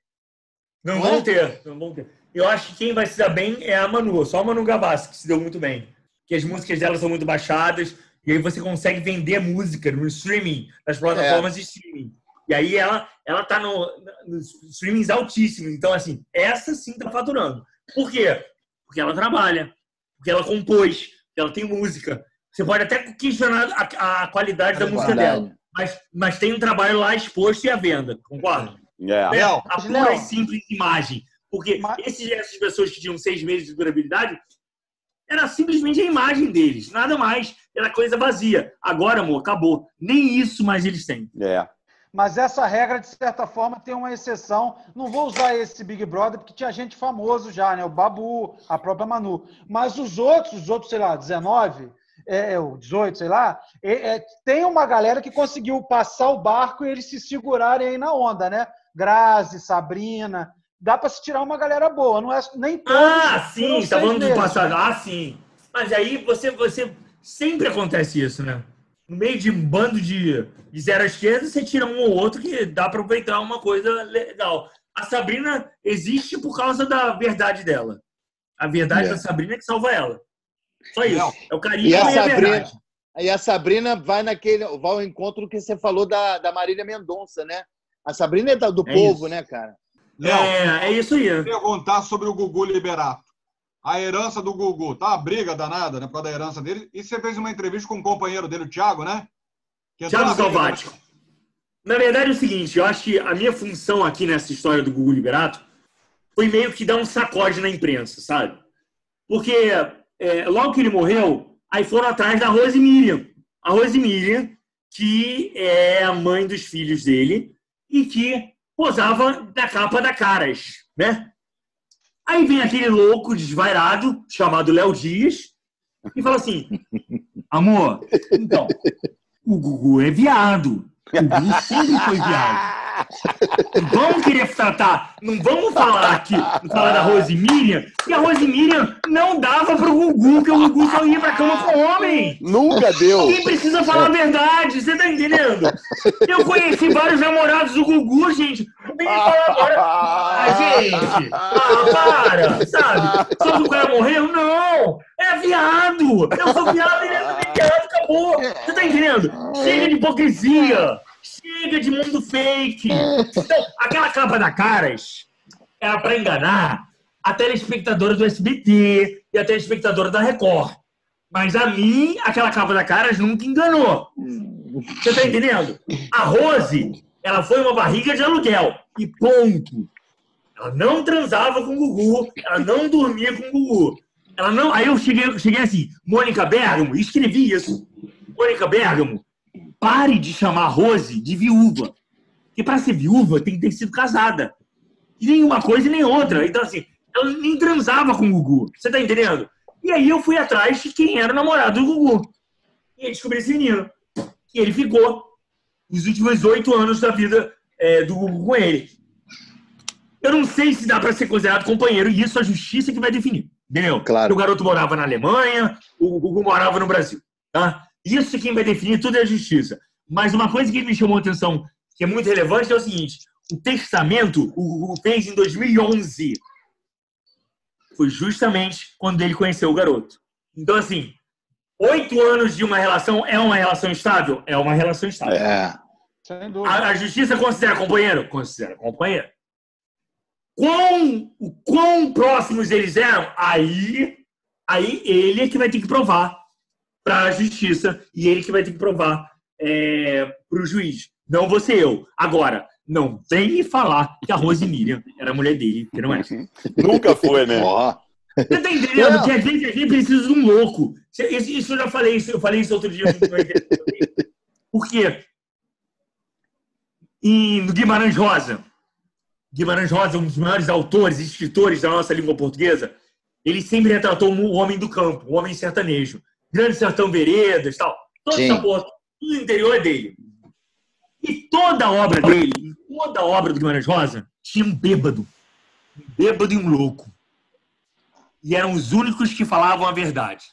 Não,
Não
vão
é?
ter, não vão ter. Eu acho que quem vai se dar bem é a Manu, só a Manu Gavassi, que se deu muito bem. Que as músicas dela são muito baixadas, e aí você consegue vender música no streaming, nas plataformas de streaming. E aí ela, ela tá no, nos streamings altíssimos. Então, assim, essa sim tá faturando. Por quê? Porque ela trabalha, porque ela compôs, porque ela tem música. Você pode até questionar a, a qualidade da música
Verdade.
dela. Mas, mas tem um trabalho lá exposto e à venda, concorda?
É.
Né?
Léo,
a pura e simples imagem. Porque esses, essas pessoas que tinham seis meses de durabilidade era simplesmente a imagem deles, nada mais. Era coisa vazia. Agora, amor, acabou. Nem isso mais eles têm.
É.
Mas essa regra, de certa forma, tem uma exceção. Não vou usar esse Big Brother, porque tinha gente famoso já, né? O Babu, a própria Manu. Mas os outros, os outros, sei lá, 19, é, é, o 18, sei lá, é, é, tem uma galera que conseguiu passar o barco e eles se segurarem aí na onda, né? Grazi, Sabrina. Dá para se tirar uma galera boa, não é nem todos.
Ah, sim, tá falando do passado. Ah, sim. Mas aí você, você sempre acontece isso, né? No meio de um bando de, de zero à esquerda, você tira um ou outro que dá para aproveitar uma coisa legal. A Sabrina existe por causa da verdade dela. A verdade
É.
da Sabrina é que salva ela. Só isso. É o carinho
E a
e a
Sabrina,
verdade.
e a Sabrina vai naquele, vai ao encontro que você falou da, da Marília Mendonça, né? A Sabrina é do
É
povo,
isso.
né, cara?
Léo,
É, é isso aí.
perguntar sobre o Gugu Liberato. A herança do Gugu, tá uma briga danada, né, por causa da herança dele. E você fez uma entrevista com um companheiro dele, o Thiago, né?
Thiago
briga
Salvático. Na verdade é o seguinte, eu acho que a minha função aqui nessa história do Gugu Liberato foi meio que dar um sacode na imprensa, sabe? Porque é, logo que ele morreu, aí foram atrás da Rose Miriam. A Rose Miriam, que é a mãe dos filhos dele e que posava na capa da Caras, né? Aí vem aquele louco desvairado chamado Léo Dias e fala assim: Amor, então, o Gugu é viado. O Gugu sempre foi viado. Não vamos querer tratar, não vamos falar aqui, falar da Rose Miriam, que a Rose Miriam não dava pro Gugu, que o Gugu só ia pra cama com homem.
Nunca deu.
Quem precisa falar a verdade, você tá entendendo? Eu conheci vários namorados do Gugu, gente. Falar agora. Ah, gente. Ah, para, sabe? Só que o cara morreu? Não. É viado. Eu sou viado, ele é viado, acabou. Você tá entendendo? Chega de hipocrisia. Chega de mundo fake. Então, aquela capa da Caras era pra enganar a telespectadora do SBT e a telespectadora da Record. Mas a mim, aquela capa da Caras nunca enganou. Você tá entendendo? A Rose, ela foi uma barriga de aluguel. E ponto. Ela não transava com o Gugu, ela não dormia com o Gugu. Ela não. Aí eu cheguei, eu cheguei assim, Mônica Bergamo, escrevi isso. Mônica Bergamo, pare de chamar a Rose de viúva. Porque para ser viúva tem que ter sido casada. E nem uma coisa e nem outra. Então, assim, ela nem transava com o Gugu. Você tá entendendo? E aí eu fui atrás de quem era o namorado do Gugu. E aí descobri esse menino. E ele ficou os últimos oito anos da vida é, do Gugu com ele. Eu não sei se dá para ser considerado companheiro, e isso a justiça que vai definir. Entendeu?
Claro.
O garoto morava na Alemanha, o Gugu morava no Brasil. Tá? Isso quem vai definir tudo é a justiça. Mas uma coisa que me chamou a atenção, que é muito relevante, é o seguinte: o testamento o Gugu fez em 2011. Foi justamente quando ele conheceu o garoto. Então, assim, oito anos de uma relação é uma relação estável? É uma relação estável.
É.
Sem dúvida.
A, a justiça considera companheiro? Considera companheiro. Quão, o quão próximos eles eram? Aí, aí ele é que vai ter que provar para a justiça e ele que vai ter que provar é, para o juiz. Não você eu. Agora, não vem me falar que a Rose Miriam era a mulher dele, que não é.
Nunca foi, né?
Você tá entendendo? Que a gente, a gente precisa de um louco. Isso, isso eu já falei, isso, eu falei isso outro dia. Por quê? No Guimarães Rosa, Guimarães Rosa, um dos maiores autores e escritores da nossa língua portuguesa, ele sempre retratou o homem do campo, o homem sertanejo. Grande Sertão Veredas tal. Toda essa porra, tudo interior é dele. E toda a obra dele, toda a obra do Guimarães Rosa, tinha um bêbado. Um bêbado e um louco. E eram os únicos que falavam a verdade.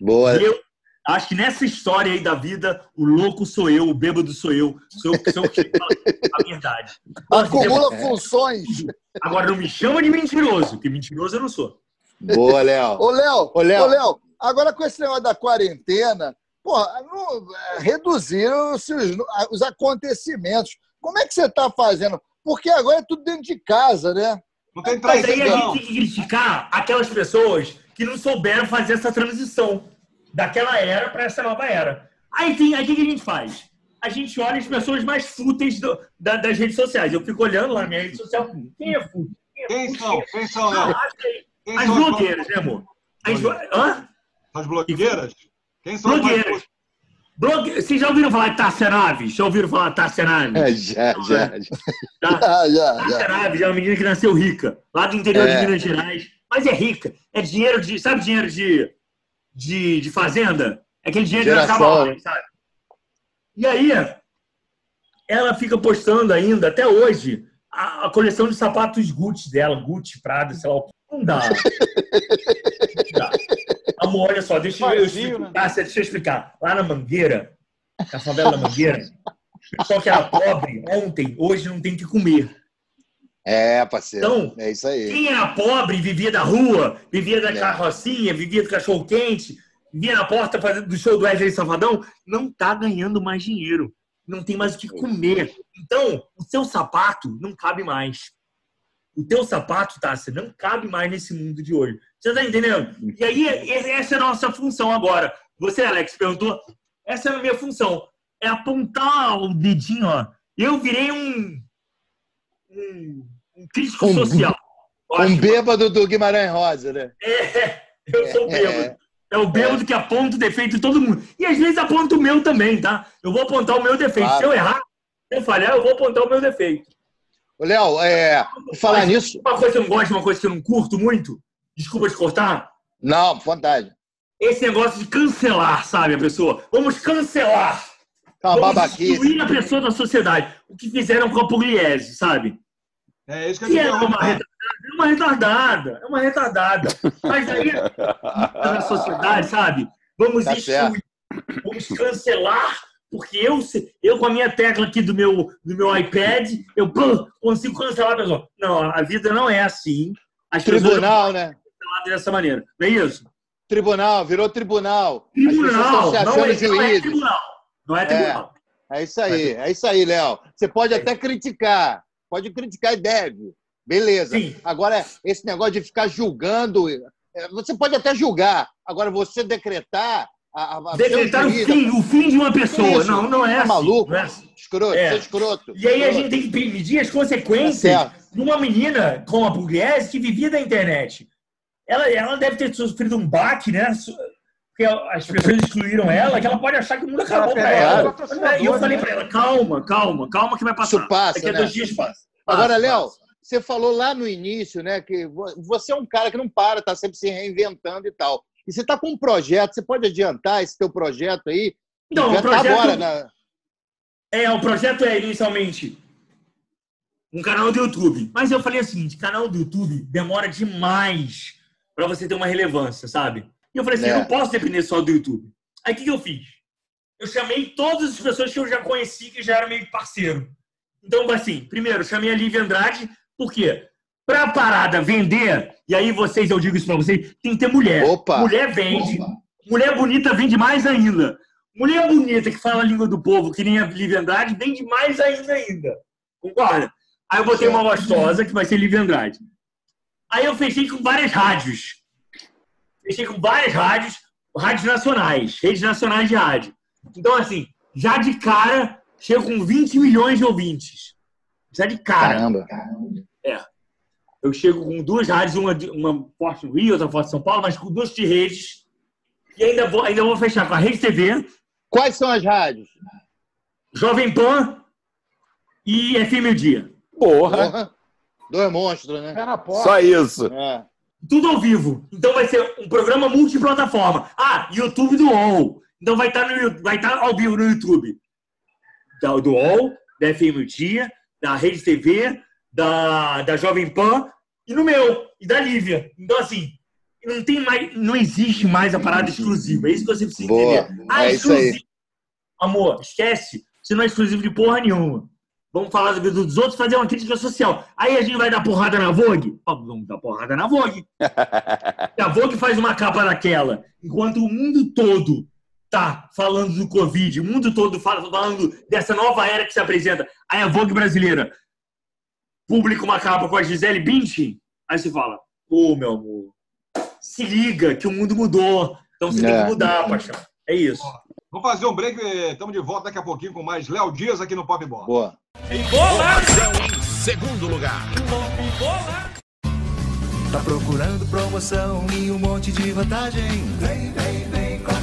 Boa.
E eu acho que nessa história aí da vida, o louco sou eu, o bêbado sou eu, sou eu, sou eu que falo a verdade.
Acumula funções.
Agora não me chama de mentiroso, porque mentiroso eu não sou.
Boa, Léo.
Ô, Léo,
Ô, Léo.
ô, Léo, agora com esse negócio da quarentena, porra, não- é, reduziram-se os, os acontecimentos. Como é que você está fazendo? Porque agora é tudo dentro de casa, né?
Não tem
Mas aí a gente tem que criticar aquelas pessoas que não souberam fazer essa transição daquela era para essa nova era. Aí tem, aí o que a gente faz? A gente olha as pessoas mais fúteis do- da- das redes sociais. Eu fico olhando lá na minha rede social. Quem é fútil?
Quem são? Quem são,
Não,
Léo?
acha aí.
Quem
As
são as
blogueiras, né, amor? As Hã?
As blogueiras? Quem são
Blogueiras. Blogue... Vocês já ouviram falar de Tássia Naves? Já ouviram falar de Tássia Naves?
É, já, já.
Tá?
Já, já,
Tássia Naves é uma menina que nasceu rica, lá do interior
É.
de Minas Gerais. Mas é rica. É dinheiro de. Sabe dinheiro de, de, de fazenda? É aquele dinheiro que
Geração,
acaba
né?
mais, sabe? E aí, ela fica postando ainda, até hoje, a, a coleção de sapatos Gucci dela, Gucci, Prada, sei lá o que. Não dá. Amor, olha só, deixa eu, explicar.
né?
Deixa eu explicar. Lá na Mangueira, na favela da Mangueira, o pessoal que era pobre ontem, hoje não tem o que comer.
É, parceiro.
Então,
é isso aí.
Quem era pobre, vivia da rua, vivia da carrocinha, vivia do cachorro-quente, vivia na porta fazendo- do show do Wesley Safadão, não tá ganhando mais dinheiro. Não tem mais o que comer. Então, o seu sapato não cabe mais. O teu sapato, Tássia, não cabe mais nesse mundo de hoje. Você tá entendendo? E aí, essa é a nossa função agora. Você, Alex, perguntou. Essa é a minha função. É apontar o dedinho, ó. Eu virei um. Um, um crítico
Um-
social. Acho
Um bêbado do Guimarães Rosa, né?
é, eu sou
É.
bêbado. É o bêbado que aponta o defeito de todo mundo. E às vezes aponta o meu também, tá? Eu vou apontar o meu defeito.
Claro.
Se eu errar, se eu falhar, eu vou apontar o meu defeito.
Ô, Léo, é, falar
Mas
nisso.
Uma coisa que eu não gosto, uma coisa que eu não curto muito, desculpa te cortar,
Não, vontade.
esse negócio de cancelar, sabe, a pessoa? Vamos cancelar.
Tá
Vamos
babaquice.
excluir a pessoa da sociedade. O que fizeram com a Pugliese, sabe?
É isso que eu
Que
te
é uma retardada, é uma retardada, é uma retardada. Mas aí, na sociedade, sabe? Vamos
Tá
excluir, vamos cancelar, porque eu, eu com a minha tecla aqui do meu, do meu iPad, eu pum, consigo cancelar a pessoa. Não, a vida não é assim. As pessoas
Tribunal, né?
Dessa maneira. Não é isso?
Tribunal, virou tribunal.
Tribunal, não é, não é tribunal. Não é tribunal.
É isso aí, é isso aí, Léo. Você pode até criticar, pode criticar e deve. Beleza.
Sim.
Agora, esse negócio de ficar julgando, é, você pode até julgar. Agora, você decretar. A, a, a
Decretar o fim, o fim de uma pessoa. Não, não é
Tá
assim.
maluco?
Não é assim.
Escroto,
É.
é escroto.
E aí a
escroto.
gente tem que medir as consequências
Tá
de uma menina como a Pugliese que vivia da internet. Ela, ela deve ter sofrido um baque, né? Porque as pessoas excluíram ela, que ela pode achar que o mundo acabou pra
perdeu
ela. E eu falei
né?
pra ela, calma, calma, calma que vai passar.
Isso passa,
Daqui a
né?
dois dias passa.
Agora,
Passa,
Léo,
passa.
você falou lá no início, né, que vo- você é um cara que não para, tá sempre se reinventando e tal. E você tá com um projeto, você pode adiantar esse teu projeto aí?
Então, o
tá
projeto-
agora, né?
É, o projeto é inicialmente um canal do YouTube. Mas eu falei o seguinte: canal do YouTube demora demais pra você ter uma relevância, sabe? E eu falei assim:
É.
eu não posso depender só do YouTube. Aí o que, que eu fiz? Eu chamei todas as pessoas que eu já conheci, que já eram meio parceiro. Então, assim, primeiro, eu chamei a Lívia Andrade, por quê? Pra parada vender, e aí vocês, eu digo isso pra vocês, tem que ter mulher.
Opa.
Mulher vende. Mulher bonita vende mais ainda. Mulher bonita que fala a língua do povo, que nem a Lívia Andrade, vende mais ainda ainda. Concorda? Aí eu botei uma gostosa, que vai ser Lívia Andrade. Aí eu fechei com várias rádios. Fechei com várias rádios, rádios nacionais, redes nacionais de rádio. Então, assim, já de cara, chego com 20 milhões de ouvintes. Já de cara.
Caramba.
É. Eu chego com duas rádios, uma, de- uma forte no Rio, outra forte em São Paulo, mas com duas de redes. E ainda vou, ainda vou fechar com a Rede TV,
Quais são as rádios?
Jovem Pan e FM o Dia.
Porra!
Dois monstros, né?
Pé na porta.
Só isso.
É.
Tudo ao vivo. Então vai ser um programa multiplataforma. Ah, YouTube do UOL. Então vai estar, no, Yu- vai estar ao vivo no YouTube. Da, do UOL, da FM o Dia, da Rede TV, da, da Jovem Pan e no meu, e da Lívia. Então, assim, não tem mais, não existe mais a parada exclusiva. É isso que você precisa
Boa.
entender. Ah,
É isso aí.
exclusivo. Amor, esquece. Você não é exclusivo de porra nenhuma. Vamos falar da vida dos outros, fazer uma crítica social. Aí a gente vai dar porrada na Vogue? Vamos dar porrada na Vogue. E a Vogue faz uma capa daquela, enquanto o mundo todo tá falando do Covid, o mundo todo fala, falando dessa nova era que se apresenta. Aí a Vogue brasileira publica uma capa com a Gisele Bündchen, aí você fala, pô, meu amor, se liga que o mundo mudou, então você tem
É.
que mudar, paixão. É isso.
Vamos fazer um break. Estamos de volta daqui a pouquinho com mais Léo Dias aqui no Pop Bola.
Boa.
Informação em segundo lugar.
Tá procurando promoção e um monte de vantagem? Vem, vem, vem,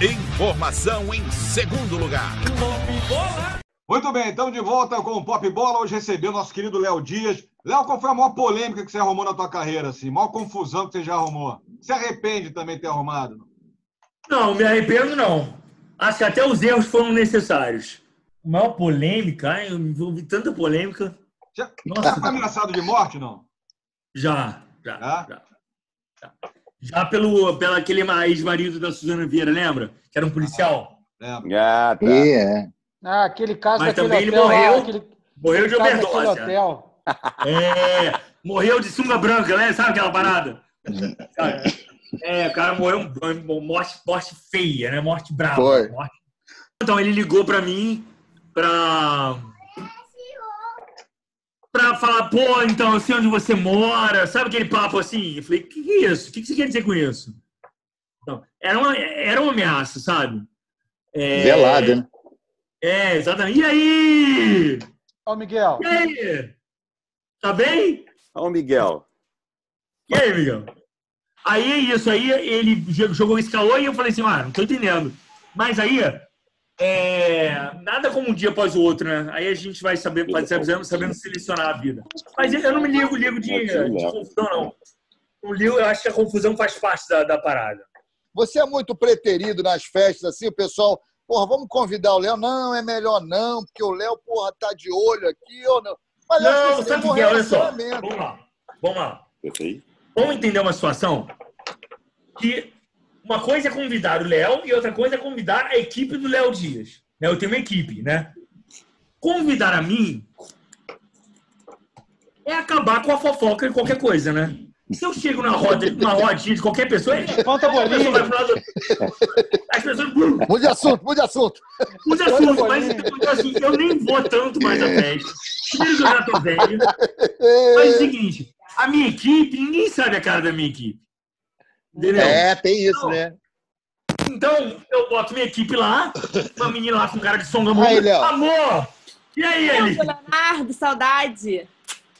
Informação em segundo lugar.
Muito bem, estamos de volta com o Pop Bola. Hoje recebeu nosso querido Léo Dias. Léo, qual foi a maior polêmica que você arrumou na tua carreira, assim? Maior confusão que você já arrumou? Se arrepende também de ter arrumado?
Não, me arrependo não. Acho que até os erros foram necessários. A maior polêmica, ai, eu envolvi tanta polêmica.
Já,
Nossa.
já foi ameaçado de morte, não?
Já, já, já. já. Já pelo, pelo aquele ex-marido da Suzana Vieira, lembra? Que era um policial.
Ah, tá.
E é.
Ah, aquele caso
Mas também ele
hotel
morreu-
lá, aquele,
morreu de
aquele
overdose,
hotel.
É, morreu de sunga branca, né? Sabe aquela parada? Sabe? É, o cara morreu um- morte, morte feia, né? Morte brava.
Foi.
Morte... Então ele ligou pra mim pra. Pra falar, pô, então eu sei onde você mora, sabe aquele papo assim? Eu falei, que que é isso? O que que você quer dizer com isso? Então, era, uma, era uma ameaça, sabe? É,
Velada, né?
É, exatamente. E aí?
Ó, Miguel.
E aí? Tá bem?
Ó, Miguel.
E aí, Miguel? Aí é isso, aí ele jogou esse calor e eu falei assim, ah, não tô entendendo. Mas aí, é, nada como um dia após o outro, né? Aí a gente vai saber, vai sabendo, sabendo selecionar a vida. Mas eu não me ligo, ligo de, de confusão, não. Não ligo, eu acho que a confusão faz parte da, da parada.
Você é muito preterido nas festas, assim, o pessoal, porra, vamos convidar o Léo? Não, é melhor não, porque o Léo, porra, tá de olho aqui ou não. Mas
Não,
você
sabe o que é? Olha só. Vamos lá. Vamos lá.
Perfeito.
Vamos entender uma situação que uma coisa é convidar o Léo e outra coisa é convidar a equipe do Léo Dias. né? Eu tenho uma equipe, né? Convidar a mim é acabar com a fofoca de qualquer coisa, né? Se eu chego na roda, numa rodinha de qualquer pessoa,
Espanta
a pessoa
bolinha.
vai pro lado. As pessoas.
Mude de assunto, mude de assunto.
Mude assunto, mas então, assim, eu nem vou tanto mais a festa. Primeiro que eu já tô velho. Mas é o seguinte, a minha equipe, ninguém sabe a cara da minha equipe. Entendeu?
É, tem isso, né?
Então, eu boto minha equipe lá, uma menina lá com cara de songamonga.
Aí, Léo.
Amor! E aí, Eli?
Leonardo, saudade.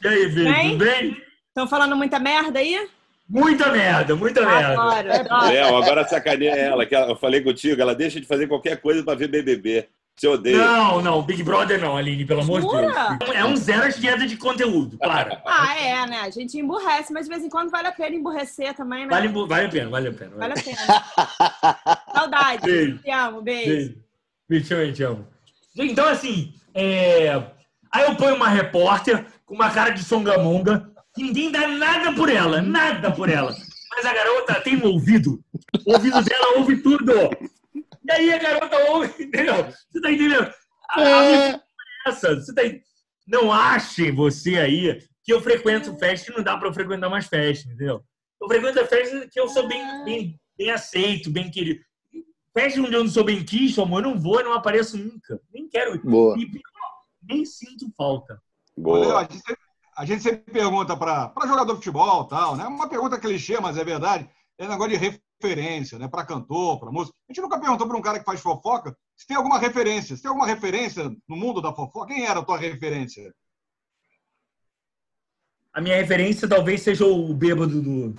E aí,
Bem?
tudo bem?
Estão falando muita merda aí?
Muita merda, muita merda.
Adoro, adoro.
Léo, agora sacaneia ela, que ela- eu falei contigo, ela deixa de fazer qualquer coisa pra ver BBB. Você odeia.
Não, não, Big Brother não, Aline, pelo amor de
Jura?
Deus. É um zero à esquerda de conteúdo, para.
Ah, é, né? A gente emburrece, mas de vez em quando vale a pena emburrecer também, né?
Vale, vale a pena, vale a pena.
Vale a pena. Saudade.
Beijo.
Te amo, beijo.
Beijo. Me chama, me chama. Então, assim, é... aí eu ponho uma repórter com uma cara de songamonga, que ninguém dá nada por ela, nada por ela. Mas a garota tem um ouvido. O ouvido dela ouve tudo. E aí a garota ouve, entendeu? Você tá entendendo? A, a minha é essa. Você tá... Não ache você aí que eu frequento festa e não dá pra eu frequentar mais festa, entendeu? Eu frequento festas que eu sou bem, bem, bem aceito, bem querido. Festa onde eu não sou bem quisto, amor, eu não vou, eu não apareço nunca. Nem quero.
Boa.
E, nem sinto falta.
Olha, A gente sempre, a gente sempre pergunta para jogador de futebol tal, né? Uma pergunta clichê, mas é verdade. É negócio de referência, né? Para cantor, para músico. A gente nunca perguntou para um cara que faz fofoca se tem alguma referência. Se tem alguma referência no mundo da fofoca, quem era a tua referência?
A minha referência talvez seja o bêbado do,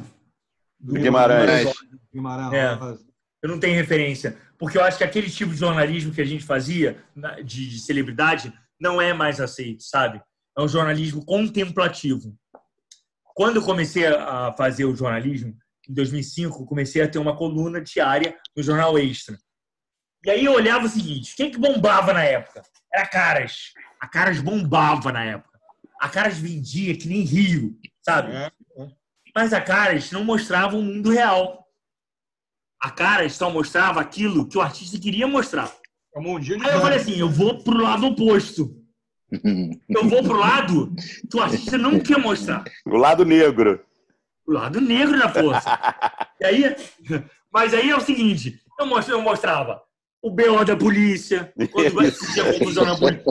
do
Guimarães.
Guimarães.
É. Eu não tenho referência. Porque eu acho que aquele tipo de jornalismo que a gente fazia, de, de celebridade, não é mais aceito, sabe? É um jornalismo contemplativo. Quando eu comecei a fazer o jornalismo, em 2005, eu comecei a ter uma coluna diária no Jornal Extra. E aí eu olhava o seguinte: quem que bombava na época? Era a Caras. A Caras bombava na época. A Caras vendia que nem Rio, sabe? Mas a Caras não mostrava o mundo real. A Caras só mostrava aquilo que o artista queria mostrar. Aí eu falei assim: eu vou pro lado oposto. Eu vou pro lado que o artista não quer mostrar.
O lado negro.
O lado negro da força. E aí, mas aí é o seguinte: eu, mostro, eu mostrava o BO da polícia, quando vai assistir a confusão na polícia.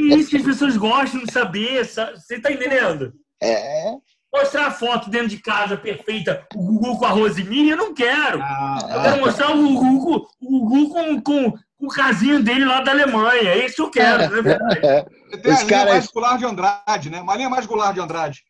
E isso que as pessoas gostam de saber, sa- você tá entendendo?
É.
Mostrar a foto dentro de casa perfeita, o Gugu com a Rosemary, eu não quero. eu quero mostrar o Gugu, com- o Gugu com, com, com o casinho dele lá da Alemanha. É isso que eu quero, é verdade?
Você tem
Os
a linha mais Goulart de Andrade, né? Uma linha mais Goulart de Andrade.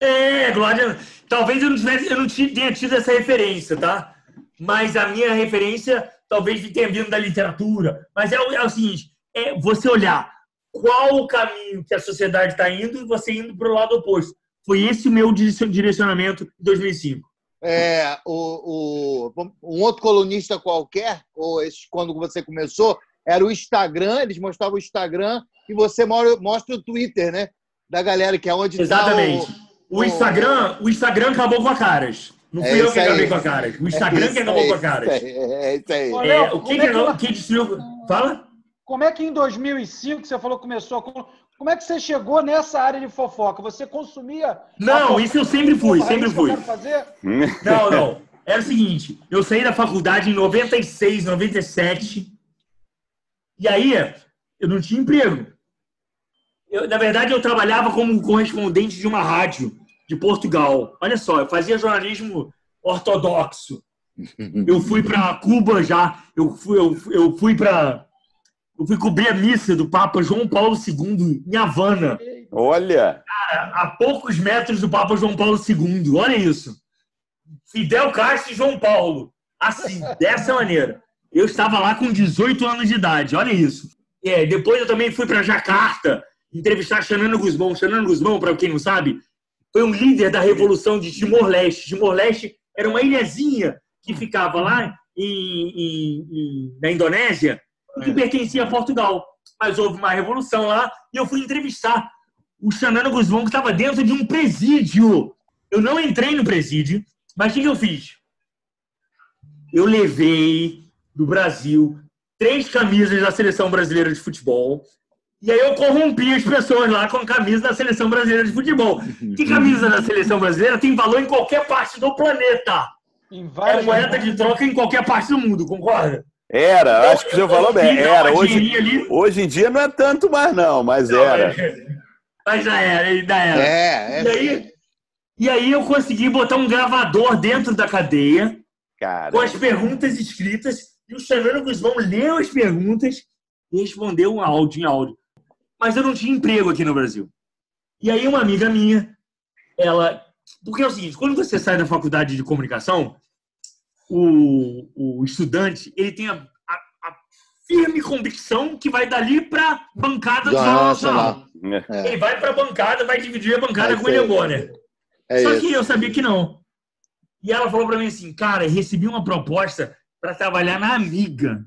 É, Glória. Talvez eu não, tivesse, eu não tenha tido essa referência, tá? Mas a minha referência talvez tenha vindo da literatura. Mas é, o- é o seguinte: é você olhar qual o caminho que a sociedade está indo e você indo para o lado oposto. Foi esse o meu direcion- direcionamento em 2005.
É, o, o- um outro colunista qualquer, ou esse, quando você começou, era o Instagram, eles mostravam o Instagram e você mo- mostra o Twitter, né? Da galera, que é onde
Exatamente.
tá
O Instagram, o Instagram acabou com a Caras. Não
É
fui eu
isso
que acabei
aí.
com a Caras. O Instagram
É
que acabou
isso
com a
aí,
Caras.
É isso aí, é isso aí.
É, o que,
como
que,
é que ela-
quem destruiu. Fala?
Como é que em 2005, você falou que começou a... Como é que você chegou nessa área de fofoca? Você consumia...
Não,
fofoca?
isso eu sempre fui,
é
sempre
que eu
fui. Não, não. Era o seguinte, eu saí da faculdade em 96, 97, e aí eu não tinha emprego. Eu, na verdade, eu trabalhava como correspondente de uma rádio de Portugal. Olha só, eu fazia jornalismo ortodoxo. Eu fui para Cuba já, eu fui, eu, eu fui para... Eu fui cobrir a missa do Papa João Paulo II em Havana
Olha.
cara, a poucos metros do Papa João Paulo II. Olha isso. Fidel Castro e João Paulo. Assim, dessa maneira. Eu estava lá com 18 anos de idade. Olha isso. É, depois eu também fui para Jacarta entrevistar Xanana Guzmão. Xanana Guzmão, para quem não sabe, foi um líder da revolução de Timor-Leste. Timor-Leste era uma ilhazinha que ficava lá em- em- em- na Indonésia e que pertencia a Portugal. Mas houve uma revolução lá e eu fui entrevistar o Xanana Guzmão que estava dentro de um presídio. Eu não entrei no presídio, mas o que, que eu fiz? Eu levei do Brasil três camisas da seleção brasileira de futebol. E aí eu corrompi as pessoas lá com a camisa da seleção brasileira de futebol. Que camisa da seleção brasileira tem valor em qualquer parte do planeta. É moeda de troca em qualquer parte do mundo, concorda?
Era, acho que você falou bem. Era. Hoje,
ali.
hoje em dia não é tanto mais, não, mas era.
Mas já era, ainda era.
É, é
e, aí, e aí eu consegui botar um gravador dentro da cadeia
Cara.
com as perguntas escritas e o Xanano Guzmão leu as perguntas e respondeu um áudio em áudio. Mas eu não tinha emprego aqui no Brasil. E aí uma amiga minha, ela... Porque é o seguinte, quando você sai da faculdade de comunicação, o, o estudante, ele tem a, a- a firme convicção que vai dali para bancada do Jornal.
É.
Ele vai para a bancada, vai dividir a bancada
É
com o
aí.
Bonner.
É
Só que eu sabia que não. E ela falou para mim assim, cara, recebi uma proposta para trabalhar na Amiga.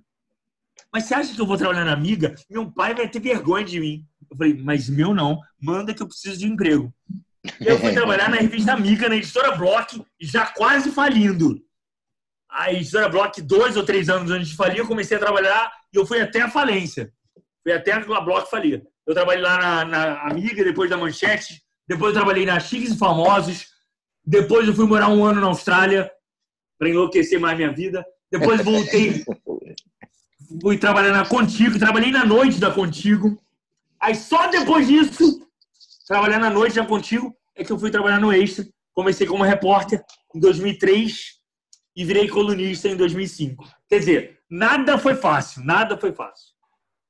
Mas você acha que eu vou trabalhar na Amiga? Meu pai vai ter vergonha de mim. Eu falei, mas meu não, manda que eu preciso de emprego. E eu fui trabalhar na revista Amiga, na editora Block, já quase falindo. A editora Block, dois ou três anos antes de falir, eu comecei a trabalhar e eu fui até a falência. Fui até a Block falir. Eu trabalhei lá na, na Amiga, depois da Manchete, depois eu trabalhei na Chiques e Famosos, Depois eu fui morar um ano na Austrália para enlouquecer mais minha vida. Depois voltei, fui trabalhar na Contigo, trabalhei na noite da Contigo. Aí só depois disso, trabalhar na noite da Contigo, é que eu fui trabalhar no Extra. Comecei como repórter em 2003 e virei colunista em 2005. Quer dizer, nada foi fácil, nada foi fácil.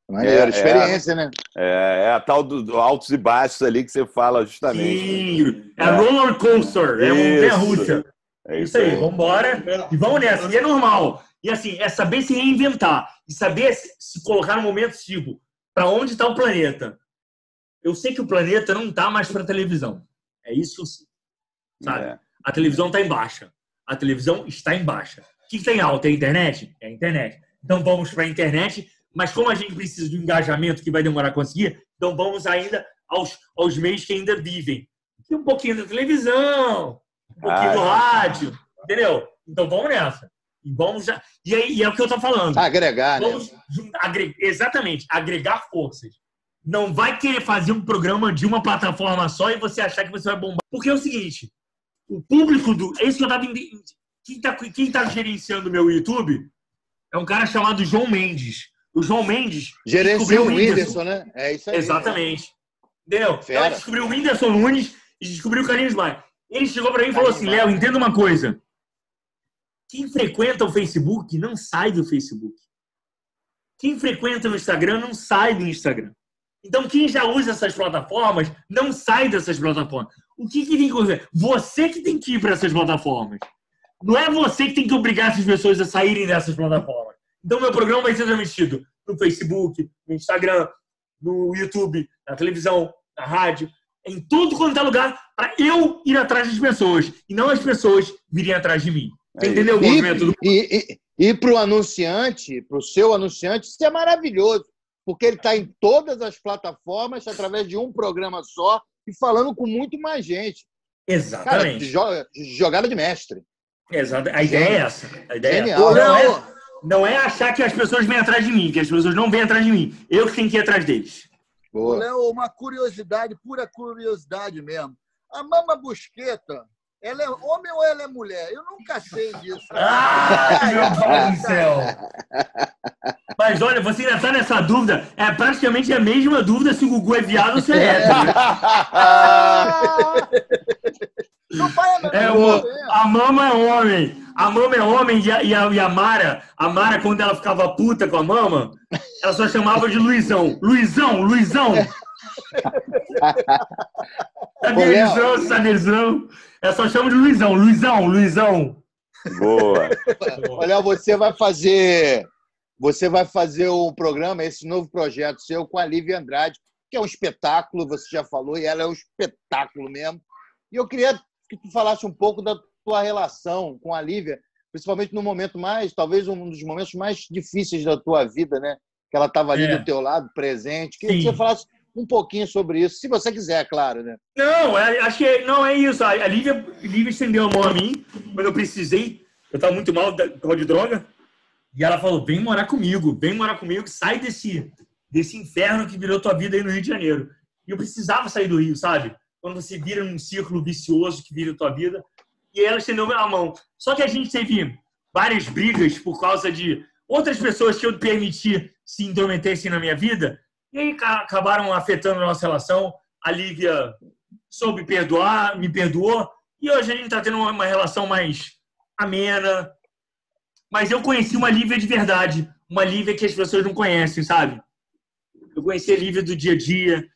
Maneiro, experiência, né?
É, é a tal do, do altos e baixos ali que você fala justamente.
Sim, é, roller coaster, é um
Isso.
Rússia.
É
isso aí, vamos embora e vamos nessa. E é normal. E assim, é saber se reinventar e saber se, colocar no momento tipo, para onde está o planeta. Eu sei que o planeta não está mais para televisão. É isso que eu sei. Sabe?
É.
A televisão está em baixa. A televisão está em baixa. O que está em alta? É a internet? É a internet. Então vamos para a internet, mas como a gente precisa de um engajamento que vai demorar a conseguir, então vamos ainda aos, aos meios que ainda vivem. E um pouquinho da televisão, um pouquinho
Ah,
do
é.
rádio, entendeu? Então vamos nessa. E vamos já. E, aí, e é o que eu tô falando.
Agregar, né?
vamos jun- agre- Exatamente, agregar forças. Não vai querer fazer um programa de uma plataforma só e você achar que você vai bombar. Porque é o seguinte, o público do. É isso que eu tava. Quem tá, quem tá gerenciando o meu YouTube é um cara chamado João Mendes. O João Mendes.
Gerencia
descobriu
o Whindersson, né? É isso aí.
Exatamente. Entendeu? Então
Fera.
ele descobriu o Whindersson Nunes e descobriu o Carlinhos Maia. Ele chegou pra mim e falou assim: Léo, entenda uma coisa. Quem frequenta o Facebook não sai do Facebook. Quem frequenta o Instagram não sai do Instagram. Então, quem já usa essas plataformas não sai dessas plataformas. O que, que tem que fazer? Você que tem que ir para essas plataformas. Não é você que tem que obrigar essas pessoas a saírem dessas plataformas. Então, meu programa vai ser transmitido no Facebook, no Instagram, no YouTube, na televisão, na rádio, em tudo quanto é lugar, para eu ir atrás das pessoas e não as pessoas virem atrás de mim. Você entendeu o movimento do
E, e, e para o anunciante, para o seu anunciante, isso é maravilhoso, porque ele está em todas as plataformas através de um programa só e falando com muito mais gente.
Exatamente.
Cara, jo- jogada de mestre.
Exato. A ideia é essa. A ideia é
Genial.
essa. Não, é, não é achar que as pessoas vêm atrás de mim, que as pessoas não vêm atrás de mim. Eu que tenho que ir atrás deles.
Léo, uma curiosidade, pura curiosidade mesmo. A Mama Busqueta, ela é homem ou ela é mulher? Eu nunca sei disso.
Ah, meu pai do céu! Mas olha, você ainda está nessa dúvida. É praticamente a mesma dúvida se o Gugu é viado ou se é hétero. É, o, a mama é homem. A mama é homem e a, e, a, e a Mara, a Mara, quando ela ficava puta com a mama, ela só chamava de Luizão. Luizão, Luizão. Saberzão, saberzão. Ela só chama de Luizão, Luizão, Luizão.
Boa.
Olha, você vai fazer. Você vai fazer um programa, esse novo projeto seu, com a Lívia Andrade, que é um espetáculo, você já falou, e ela é um espetáculo mesmo. E eu queria que tu falasse um pouco da tua relação com a Lívia, principalmente no momento mais, talvez um dos momentos mais difíceis da tua vida, né? Que ela estava ali
É.
do teu lado, presente. Queria que você falasse um pouquinho sobre isso, se você quiser, claro, né?
Não, é- acho que não é isso. A, a Lívia, Lívia estendeu a mão a mim quando eu precisei. Eu estava muito mal por de droga. E ela falou: vem morar comigo, vem morar comigo, sai desse, desse inferno que virou tua vida aí no Rio de Janeiro. E eu precisava sair do Rio, sabe? Quando você vira num círculo vicioso que vira tua vida. E ela estendeu a mão. Só que a gente teve várias brigas por causa de outras pessoas que eu permiti se intrometessem na minha vida. E aí ca- acabaram afetando a nossa relação. A Lívia soube perdoar, me perdoou. E hoje a gente está tendo uma relação mais amena. Mas eu conheci uma Lívia de verdade. Uma Lívia que as pessoas não conhecem, sabe? Eu conheci a Lívia do dia a dia,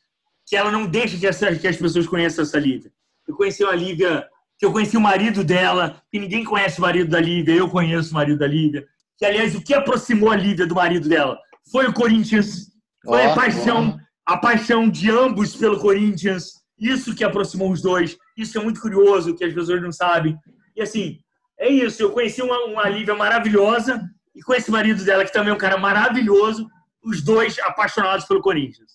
que ela não deixa que, essa, que as pessoas conheçam essa Lívia. Eu conheci uma Lívia, que eu conheci o marido dela, que ninguém conhece o marido da Lívia, eu conheço o marido da Lívia. Que, aliás, o que aproximou a Lívia do marido dela foi o Corinthians, foi a
Ó,
paixão, a paixão de ambos pelo Corinthians. Isso que aproximou os dois. Isso é muito curioso, que as pessoas não sabem. E assim, é isso. Eu conheci uma, uma Lívia maravilhosa e com esse marido dela, que também é um cara maravilhoso, os dois apaixonados pelo Corinthians.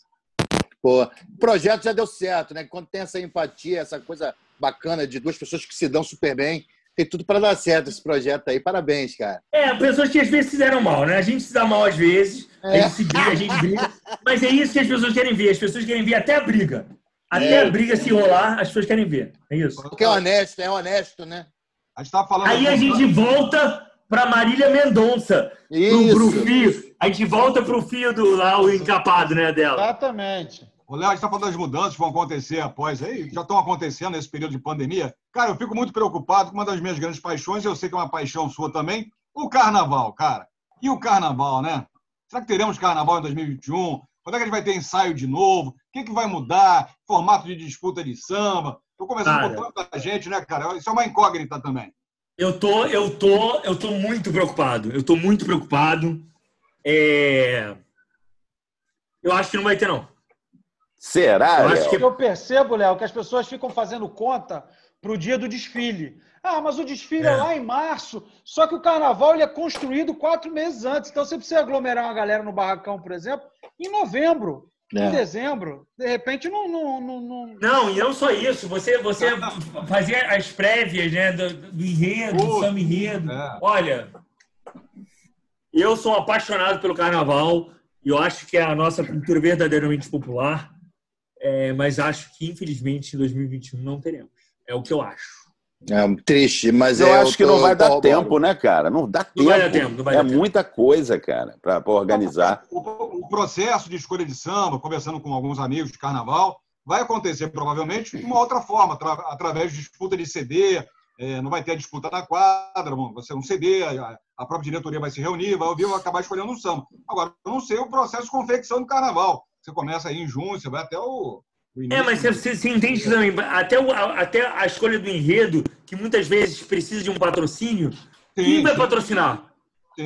Pô, o projeto já deu certo, né? Quando tem essa empatia, essa coisa bacana de duas pessoas que se dão super bem, tem tudo para dar certo esse projeto aí. Parabéns, cara.
É, pessoas que às vezes se deram mal, né? A gente se dá mal às vezes, a
É.
gente se briga, a gente briga. Mas é isso que as pessoas querem ver. As pessoas querem ver até a briga. Até
É.
a briga se rolar, as pessoas querem ver. É isso.
Porque é honesto, é honesto, né?
A gente tava falando.
Aí a gente volta pra Marília Mendonça. Pro,
Isso.
pro fio. A gente volta pro fio do lá, o encapado, né, dela.
Exatamente.
Ô, Léo, a gente está falando das mudanças que vão acontecer após aí, já estão acontecendo nesse período de pandemia. Cara, eu fico muito preocupado com uma das minhas grandes paixões, eu sei que é uma paixão sua também, o carnaval, cara. E o carnaval, né? Será que teremos carnaval em 2021? Quando é que a gente vai ter ensaio de novo? O que, que vai mudar? Formato de disputa de samba? Estou conversando com tanta gente, né, cara? Isso é uma incógnita também.
Eu tô, eu tô, eu tô muito preocupado. Eu tô muito preocupado. É... Eu acho que não vai ter, não.
Será?
Eu acho que-
Eu percebo, Léo, que as pessoas ficam fazendo conta pro dia do desfile. Ah, mas o desfile é.
É.
lá em março, só que o carnaval ele é construído quatro meses antes. Então você precisa aglomerar uma galera no barracão, por exemplo, em novembro,
É.
em dezembro. De repente não. não, não, não...
Não, e não só isso. Você, você fazia as prévias, né, do, do enredo, do samba enredo. Olha, eu sou apaixonado pelo carnaval e eu acho que é a nossa cultura verdadeiramente popular, é, mas acho que, infelizmente, em 2021 não teremos. É o que eu acho.
É triste, mas
eu
é,
acho que
tô-
não vai dar tempo, né, cara? Não dá
Não
tempo.
vai dar tempo, não vai
é
dar tempo.
muita coisa, cara, para organizar.
O, o processo de escolha de samba, conversando com alguns amigos de carnaval, vai acontecer provavelmente de uma outra forma, atra- através de disputa de CD. é, não vai ter a disputa na quadra, vai ser um CD, a, a própria diretoria vai se reunir, vai ouvir, vai acabar escolhendo um samba. Agora, eu não sei o processo de confecção do carnaval. Você começa aí em junho, você vai até o. o
É, mas você, você, entende também, até, o- a, até a escolha do enredo, que muitas vezes precisa de um patrocínio, quem vai patrocinar?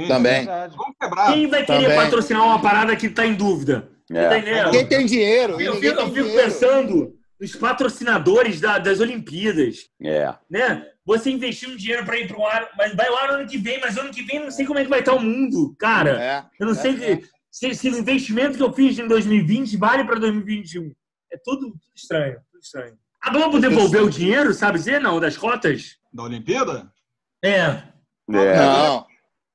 Também.
Vamos quebrar.
Quem vai querer
Também.
patrocinar uma parada que está em dúvida?
É.
tá entendendo?
Quem tem dinheiro?
Eu fico, eu fico
dinheiro.
pensando nos patrocinadores da- das Olimpíadas.
É.
Né? Você investiu um dinheiro para ir para o ar, mas vai lá no ano que vem, mas ano que vem eu não sei como é que vai estar o mundo, cara.
É,
eu não
é,
sei que- se, se o investimento que eu fiz em 2020 vale para 2021. É tudo, tudo estranho, tudo estranho. A Globo devolveu o dinheiro, sabe dizer, não, das cotas?
Da Olimpíada?
É.
É.
Não.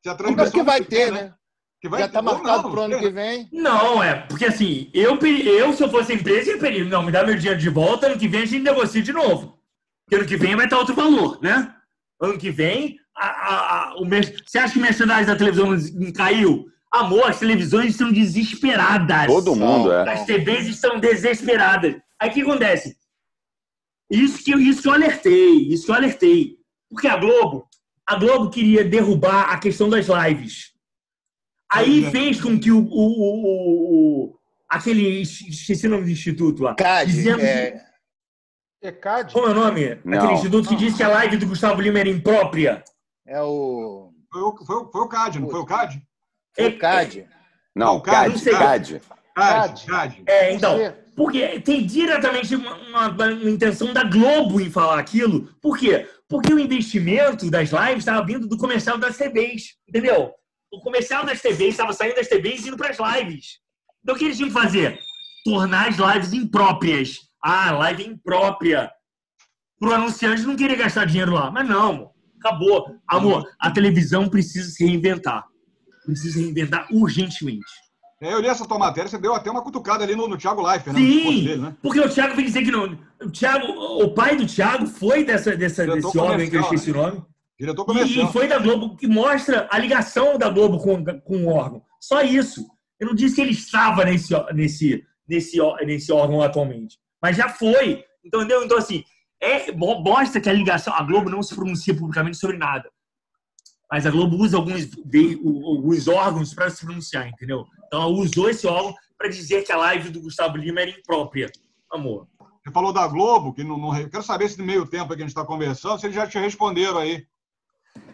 A
Como é que vai ter,
tem,
né?
Que vai
Já tá
ter-
marcado
não,
pro ano
tem.
que vem.
Não, é, porque assim, eu, eu se eu fosse empresa, ia pedir, não, me dá meu dinheiro de volta, ano que vem a gente negocia de novo. Porque ano que vem vai estar outro valor, né? Ano que vem, a, a- a- o você acha que o merchandising da televisão não caiu? Amor, as televisões estão desesperadas.
Todo mundo, é.
As TVs estão desesperadas. Aí o que acontece? Isso que, eu- isso que eu alertei, isso que eu alertei. Porque a Globo, a Globo queria derrubar a questão das lives. Aí fez com que o, o, o- o- aquele esqueci o nome do instituto lá,
CAD,
dizendo
é.
que,
ECAD?
como é o nome?
Não.
Aquele instituto que disse que a live do Gustavo Lima era imprópria.
É o.
Foi o, foi, o- foi o CAD, não foi o CAD?
Foi o CAD.
Não, CAD. CAD.
CAD, CAD.
É, então, porque tem diretamente uma, uma- uma intenção da Globo em falar aquilo. Por quê? Porque o investimento das lives estava vindo do comercial das TVs, entendeu? O comercial das TVs estava saindo das TVs e indo para as lives. Então o que eles tinham que fazer? Tornar as lives impróprias. Ah, live imprópria. Pro anunciante não querer gastar dinheiro lá. Mas não, amor. acabou. Amor, a televisão precisa se reinventar. Precisa se reinventar urgentemente.
É, eu li essa tua matéria, você deu até uma cutucada ali no, no Thiago Life, né?
Sim,
dele, né?
porque o Thiago vem dizer que não. O, Thiago, o pai do Thiago foi dessa, dessa,
Diretor
desse homem que eu
comercial,
esqueci o nome.
Diretor
E,
comercial.
e foi da Globo que mostra a ligação da Globo com, com o órgão. Só isso. Eu não disse que ele estava nesse, nesse, nesse, nesse órgão atualmente. Mas já foi. Entendeu? Então, assim, é, mo- mostra que a ligação. A Globo não se pronuncia publicamente sobre nada. Mas a Globo usa alguns, alguns órgãos para se pronunciar, entendeu? Então ela usou esse órgão para dizer que a live do Gustavo Lima era imprópria. Amor.
Você falou da Globo, que não, não- eu quero saber se no meio tempo que a gente está conversando, se eles já te responderam aí.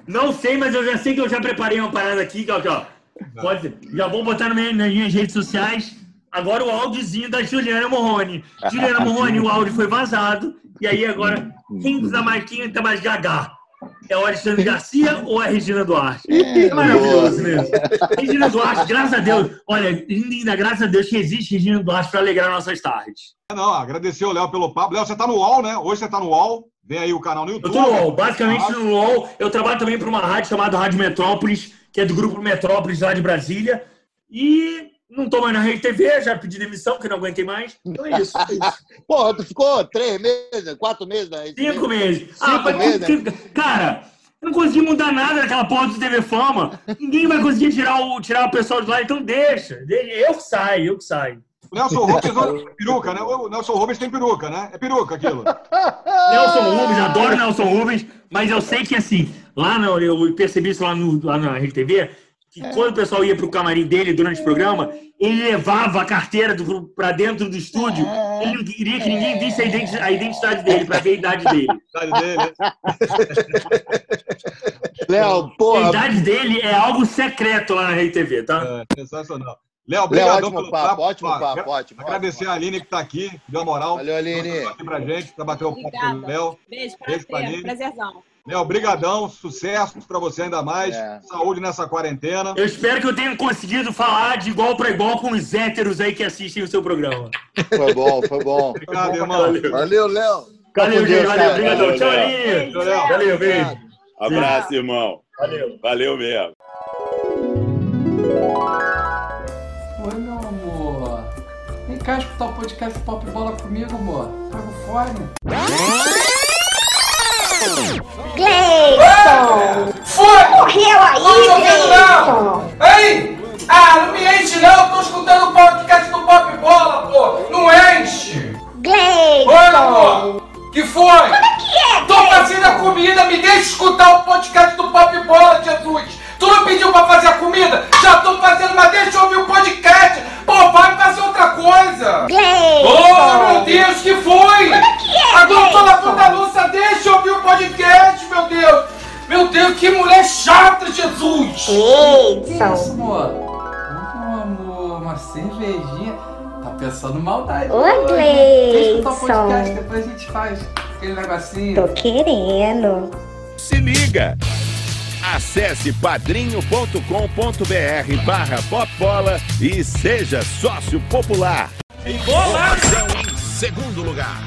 Não sei, mas eu já sei que eu já preparei uma parada aqui, que, ó, ó, pode, já vou botar no meu- nas minhas redes sociais. Agora o áudiozinho da Juliana Morrone. Juliana Morrone, o áudio foi vazado. E aí agora, quem tá mais, quem tá mais gaga? É o Alexandre Garcia ou a Regina Duarte? É maravilhoso mesmo. Regina Duarte, graças a Deus. Olha, linda, graças a Deus que existe Regina Duarte para alegrar nossas tardes.
Não, agradecer o Léo pelo papo. Léo, você está no UOL, né? Hoje você está no UOL. Vem aí o canal no
Eu
YouTube.
tô no UOL, basicamente no UOL. Eu trabalho também para uma rádio chamada Rádio Metrópolis, que é do grupo Metrópolis lá de Brasília. E Não tô mais na Rede TV, já pedi demissão, porque não aguentei mais. Então é isso. É isso.
Porra, tu ficou três meses, quatro meses na Rede
Cinco meses.
Cinco
ah, mas
meses, né?
cara, eu não consegui mudar nada naquela porra do TV Fama. Ninguém vai conseguir tirar o, tirar o pessoal de lá, então deixa. Eu que saio, eu que saio.
O Nelson Rubens não tem peruca, né? O Nelson Rubens tem peruca, né? É peruca aquilo.
Nelson Rubens, adoro Nelson Rubens, mas eu sei que assim, lá no, eu percebi isso lá, no, lá na Rede Que quando o pessoal ia pro camarim dele durante o programa, ele levava a carteira pra dentro do estúdio, ele não queria que ninguém visse a identi- a identidade dele, pra ver a idade dele.
A idade dele.
Léo,
A
porra.
idade dele é algo secreto lá na Rede TV, tá?
É, sensacional. Léo,
Léo,
obrigado
ótimo
pelo
papo,
papo.
ótimo papo, ótimo.
Agradecer a Aline que está aqui, deu a moral.
Valeu, Aline.
Trouxe aqui pra gente, para bater o papo com o. Léo.
Beijo pra
Beijo pra.
Prazerzão.
Léo, brigadão, sucesso para você ainda mais.
É.
Saúde nessa quarentena.
Eu espero que eu tenha conseguido falar de igual para igual com os héteros aí que assistem o seu programa.
Foi bom, foi bom.
Obrigado, irmão.
Valeu, Léo.
Valeu, gente. Valeu, obrigadão.
Valeu,
Tchau,
Léo.
Valeu, beijo.
Abraço, irmão.
Valeu.
Valeu mesmo.
Oi, meu amor. Vem cá escutar o podcast Pop Bola comigo, amor. Paga o fone.
Gleison!
Foi!
Morreu aí, Gleison!
não! Ei! Ah, não me enche não! Eu tô escutando o podcast do Pop Bola, pô! Não enche!
Gleison!
Oi, amor! Que foi?
Como é que é,
Tô fazendo a comida, me deixa escutar o podcast do Pop Bola, Jesus! Tu não pediu pra fazer a comida? Já tô fazendo, mas deixa eu ouvir o podcast! Pô, vai fazer outra coisa!
Gleison!
Oh, meu Deus, que foi?
Como é que é,
Agora eu tô
Gleison?
lavando a louça, deixa eu ouvir o podcast, meu Deus! Meu Deus, que mulher chata, Jesus! Que isso, amor? Ô, amor, uma cervejinha. Tá pensando maldade.
Ô,
o
Gleison.
podcast, depois a gente faz aquele negocinho.
Tô querendo.
Se liga! Acesse padrinho.com.br barra popbola e seja sócio popular.
Em bola!
Informação em segundo lugar.